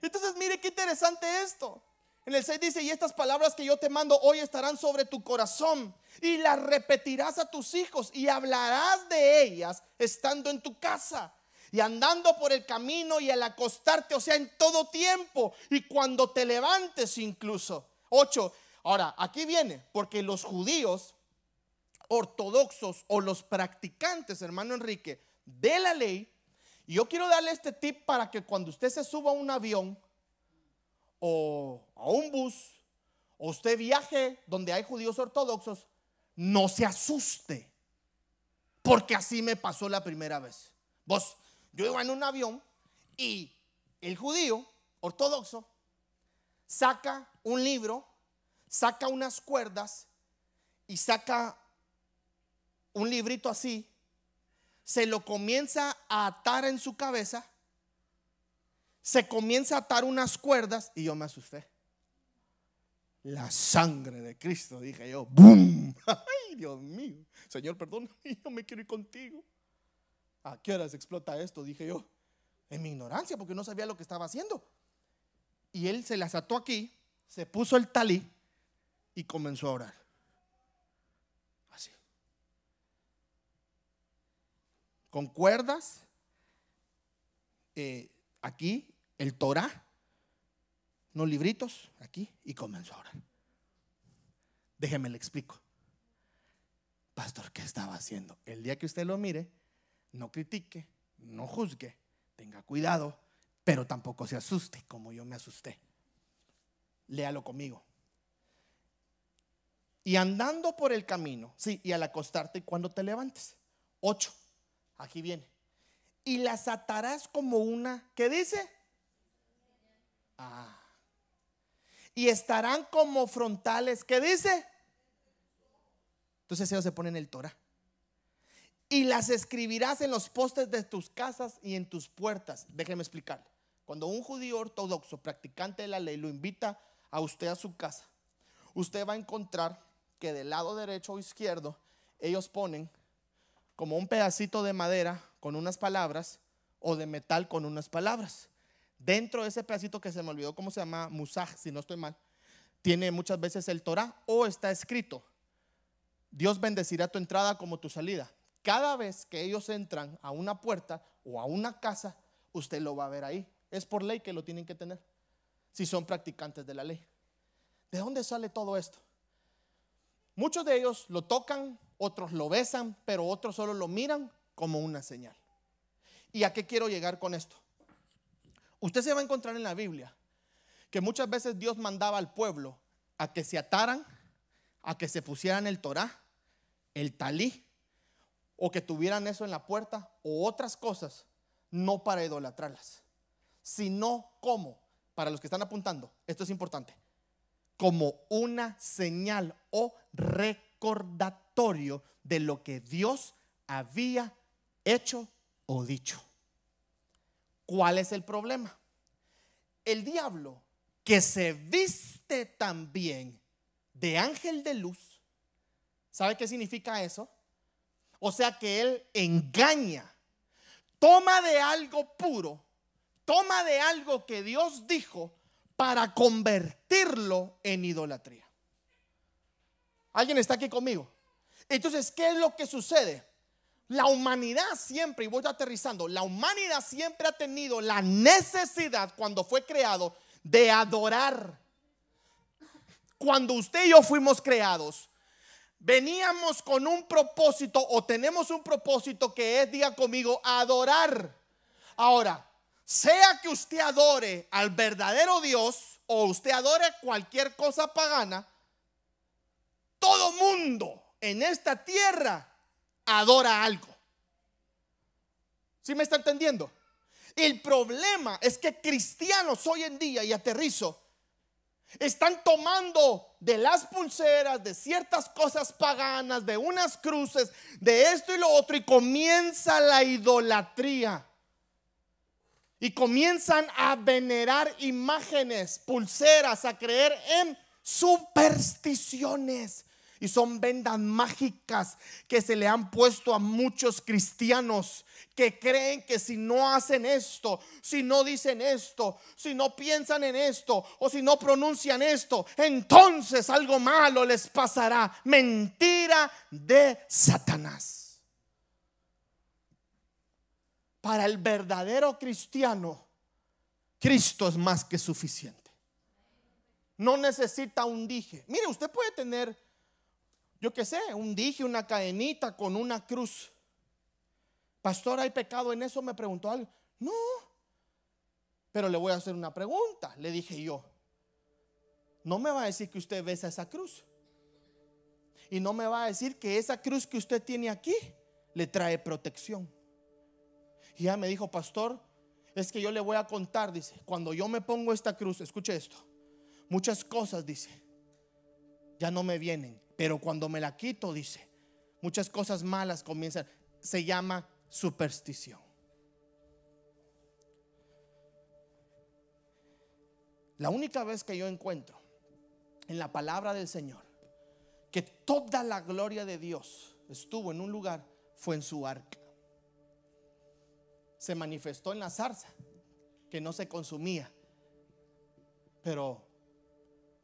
Speaker 1: Entonces mire qué interesante esto. En el 6 dice, y estas palabras que yo te mando hoy estarán sobre tu corazón y las repetirás a tus hijos y hablarás de ellas estando en tu casa y andando por el camino y al acostarte, o sea, en todo tiempo y cuando te levantes incluso. 8. Ahora, aquí viene, porque los judíos ortodoxos o los practicantes, hermano Enrique, de la ley, y yo quiero darle este tip para que cuando usted se suba a un avión o a un bus o usted viaje donde hay judíos ortodoxos, no se asuste. Porque así me pasó la primera vez. Vos, yo iba en un avión y el judío ortodoxo saca un libro, saca unas cuerdas y saca un librito así se lo comienza a atar en su cabeza, se comienza a atar unas cuerdas y yo me asusté. La sangre de Cristo, dije yo, ¡boom! ¡Ay, Dios mío! Señor, perdón, yo me quiero ir contigo. ¿A qué horas explota esto? Dije yo, en mi ignorancia, porque no sabía lo que estaba haciendo. Y él se las ató aquí, se puso el talí y comenzó a orar. Con cuerdas, eh, aquí el Torah, unos libritos aquí y comenzó a orar. Déjeme le explico. Pastor, ¿qué estaba haciendo? El día que usted lo mire, no critique, no juzgue, tenga cuidado, pero tampoco se asuste como yo me asusté. Léalo conmigo. Y andando por el camino, sí, y al acostarte y cuando te levantes. Ocho, aquí viene. Y las atarás como una, ¿qué dice? Ah. Y estarán como frontales, ¿qué dice? Entonces ellos se ponen el Torah. Y las escribirás en los postes de tus casas y en tus puertas. Déjeme explicarle. Cuando un judío ortodoxo, practicante de la ley, lo invita a usted a su casa, usted va a encontrar que del lado derecho o izquierdo ellos ponen como un pedacito de madera con unas palabras o de metal con unas palabras. Dentro de ese pedacito que se me olvidó cómo se llama, musaj, si no estoy mal, tiene muchas veces el Torah o está escrito, Dios bendecirá tu entrada como tu salida. Cada vez que ellos entran a una puerta o a una casa, usted lo va a ver ahí. Es por ley que lo tienen que tener, si son practicantes de la ley. ¿De dónde sale todo esto? Muchos de ellos lo tocan, otros lo besan, pero otros solo lo miran como una señal. ¿Y a qué quiero llegar con esto? Usted se va a encontrar en la Biblia que muchas veces Dios mandaba al pueblo a que se ataran, a que se pusieran el Torah, el talí, o que tuvieran eso en la puerta, o otras cosas, no para idolatrarlas, sino como, para los que están apuntando, esto es importante, como una señal o recordatorio de lo que Dios había hecho o dicho. ¿Cuál es el problema? El diablo que se viste también de ángel de luz, ¿sabe qué significa eso? O sea que él engaña, toma de algo puro, toma de algo que Dios dijo para convertirlo en idolatría. ¿Alguien está aquí conmigo? Entonces, ¿qué es lo que sucede? La humanidad siempre, y voy aterrizando, la humanidad siempre ha tenido la necesidad cuando fue creado de adorar. Cuando usted y yo fuimos creados, veníamos con un propósito o tenemos un propósito que es, diga conmigo, adorar. Ahora, sea que usted adore al verdadero Dios o usted adore cualquier cosa pagana, todo mundo en esta tierra adora algo. ¿Sí me está entendiendo? El problema es que cristianos hoy en día, y aterrizo, están tomando de las pulseras, de ciertas cosas paganas, de unas cruces, de esto y lo otro, y comienza la idolatría. Y comienzan a venerar imágenes, pulseras, a creer en supersticiones. Y son vendas mágicas que se le han puesto a muchos cristianos que creen que si no hacen esto, si no dicen esto, si no piensan en esto o si no pronuncian esto, entonces algo malo les pasará. Mentira de Satanás. Para el verdadero cristiano, Cristo es más que suficiente. No necesita un dije. Mire, usted puede tener yo qué sé, un dije, una cadenita con una cruz. Pastor, ¿hay pecado en eso? Me preguntó algo. No. Pero le voy a hacer una pregunta. Le dije yo, no me va a decir que usted besa esa cruz. Y no me va a decir que esa cruz que usted tiene aquí le trae protección. Y ya me dijo, pastor, es que yo le voy a contar, dice, cuando yo me pongo esta cruz, escuche esto, muchas cosas, dice, ya no me vienen. Pero cuando me la quito, dice, muchas cosas malas comienzan. Se llama superstición. La única vez que yo encuentro en la palabra del Señor que toda la gloria de Dios estuvo en un lugar fue en su arca. Se manifestó en la zarza que no se consumía, pero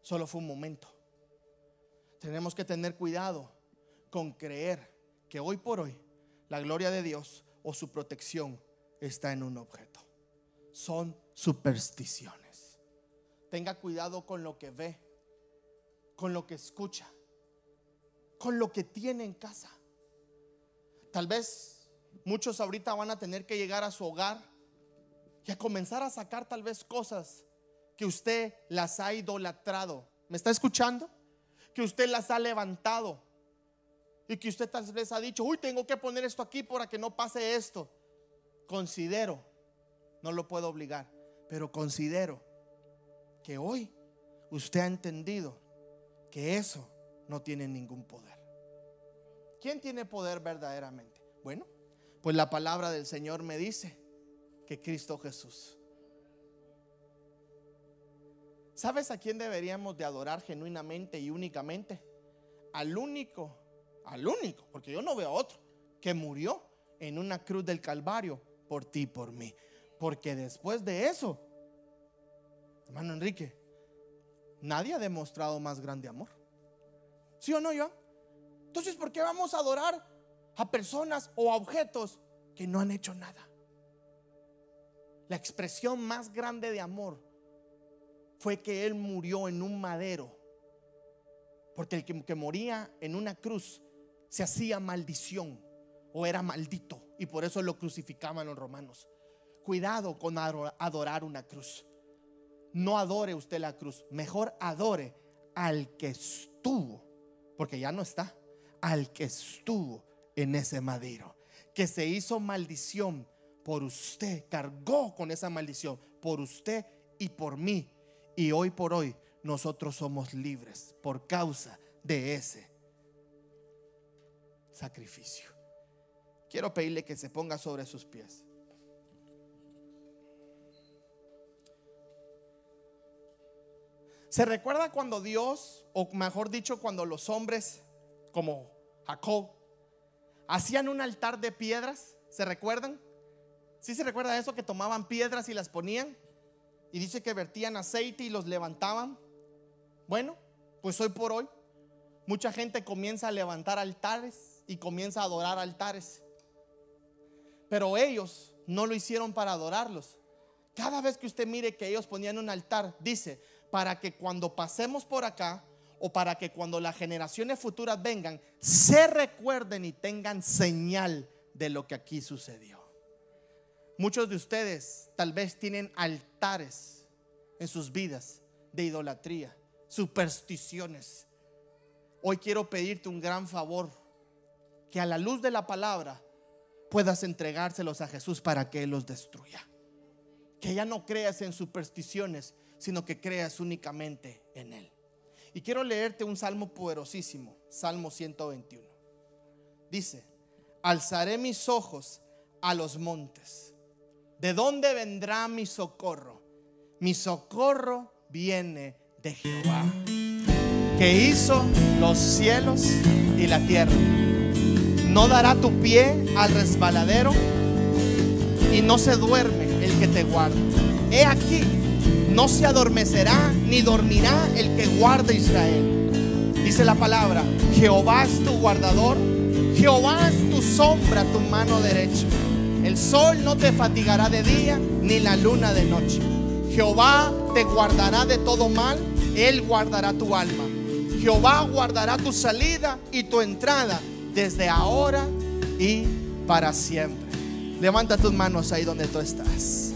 Speaker 1: solo fue un momento tenemos que tener cuidado con creer que hoy por hoy la gloria de Dios o su protección está en un objeto. Son supersticiones. Tenga cuidado con lo que ve, con lo que escucha, con lo que tiene en casa. Tal vez muchos ahorita van a tener que llegar a su hogar y a comenzar a sacar tal vez cosas que usted las ha idolatrado. ¿Me está escuchando? Que usted las ha levantado. Y que usted tal vez ha dicho, uy, tengo que poner esto aquí para que no pase esto. Considero, no lo puedo obligar, pero considero que hoy usted ha entendido que eso no tiene ningún poder. ¿Quién tiene poder verdaderamente? Bueno, pues la palabra del Señor me dice que Cristo Jesús. ¿Sabes a quién deberíamos de adorar genuinamente y únicamente? Al único, al único, porque yo no veo otro, que murió en una cruz del Calvario por ti y por mí. Porque después de eso, hermano Enrique, nadie ha demostrado más grande amor. ¿Sí o no yo? Entonces, ¿por qué vamos a adorar a personas o a objetos que no han hecho nada? La expresión más grande de amor fue que Él murió en un madero. Porque el que, moría en una cruz se hacía maldición o era maldito. Y por eso lo crucificaban los romanos. Cuidado con adorar una cruz. No adore usted la cruz. Mejor adore al que estuvo. Porque ya no está al que estuvo en ese madero, que se hizo maldición por usted, cargó con esa maldición por usted y por mí. Y hoy por hoy nosotros somos libres por causa de ese sacrificio. Quiero pedirle que se ponga sobre sus pies. ¿Se recuerda cuando Dios, o mejor dicho, cuando los hombres como Jacob, hacían un altar de piedras, ¿se recuerdan? ¿Sí se recuerda eso que tomaban piedras y las ponían? Y dice que vertían aceite y los levantaban. Bueno, pues hoy por hoy mucha gente comienza a levantar altares y comienza a adorar altares. Pero ellos no lo hicieron para adorarlos. Cada vez que usted mire que ellos ponían un altar, dice, para que cuando pasemos por acá, o para que cuando las generaciones futuras vengan, se recuerden y tengan señal de lo que aquí sucedió. Muchos de ustedes tal vez tienen altares en sus vidas de idolatría, supersticiones. Hoy quiero pedirte un gran favor, que a la luz de la palabra puedas entregárselos a Jesús para que Él los destruya. Que ya no creas en supersticiones, sino que creas únicamente en Él. Y quiero leerte un salmo poderosísimo, Salmo 121. Dice, alzaré mis ojos a los montes. ¿De dónde vendrá mi socorro? Mi socorro viene de Jehová, que hizo los cielos y la tierra. No dará tu pie al resbaladero y no se duerme el que te guarda. He aquí no se adormecerá ni dormirá el que guarda Israel. Dice la palabra, Jehová es tu guardador, Jehová es tu sombra, tu mano derecha. El sol no te fatigará de día, ni la luna de noche. Jehová te guardará de todo mal, Él guardará tu alma. Jehová guardará tu salida y tu entrada desde ahora y para siempre. Levanta tus manos ahí donde tú estás.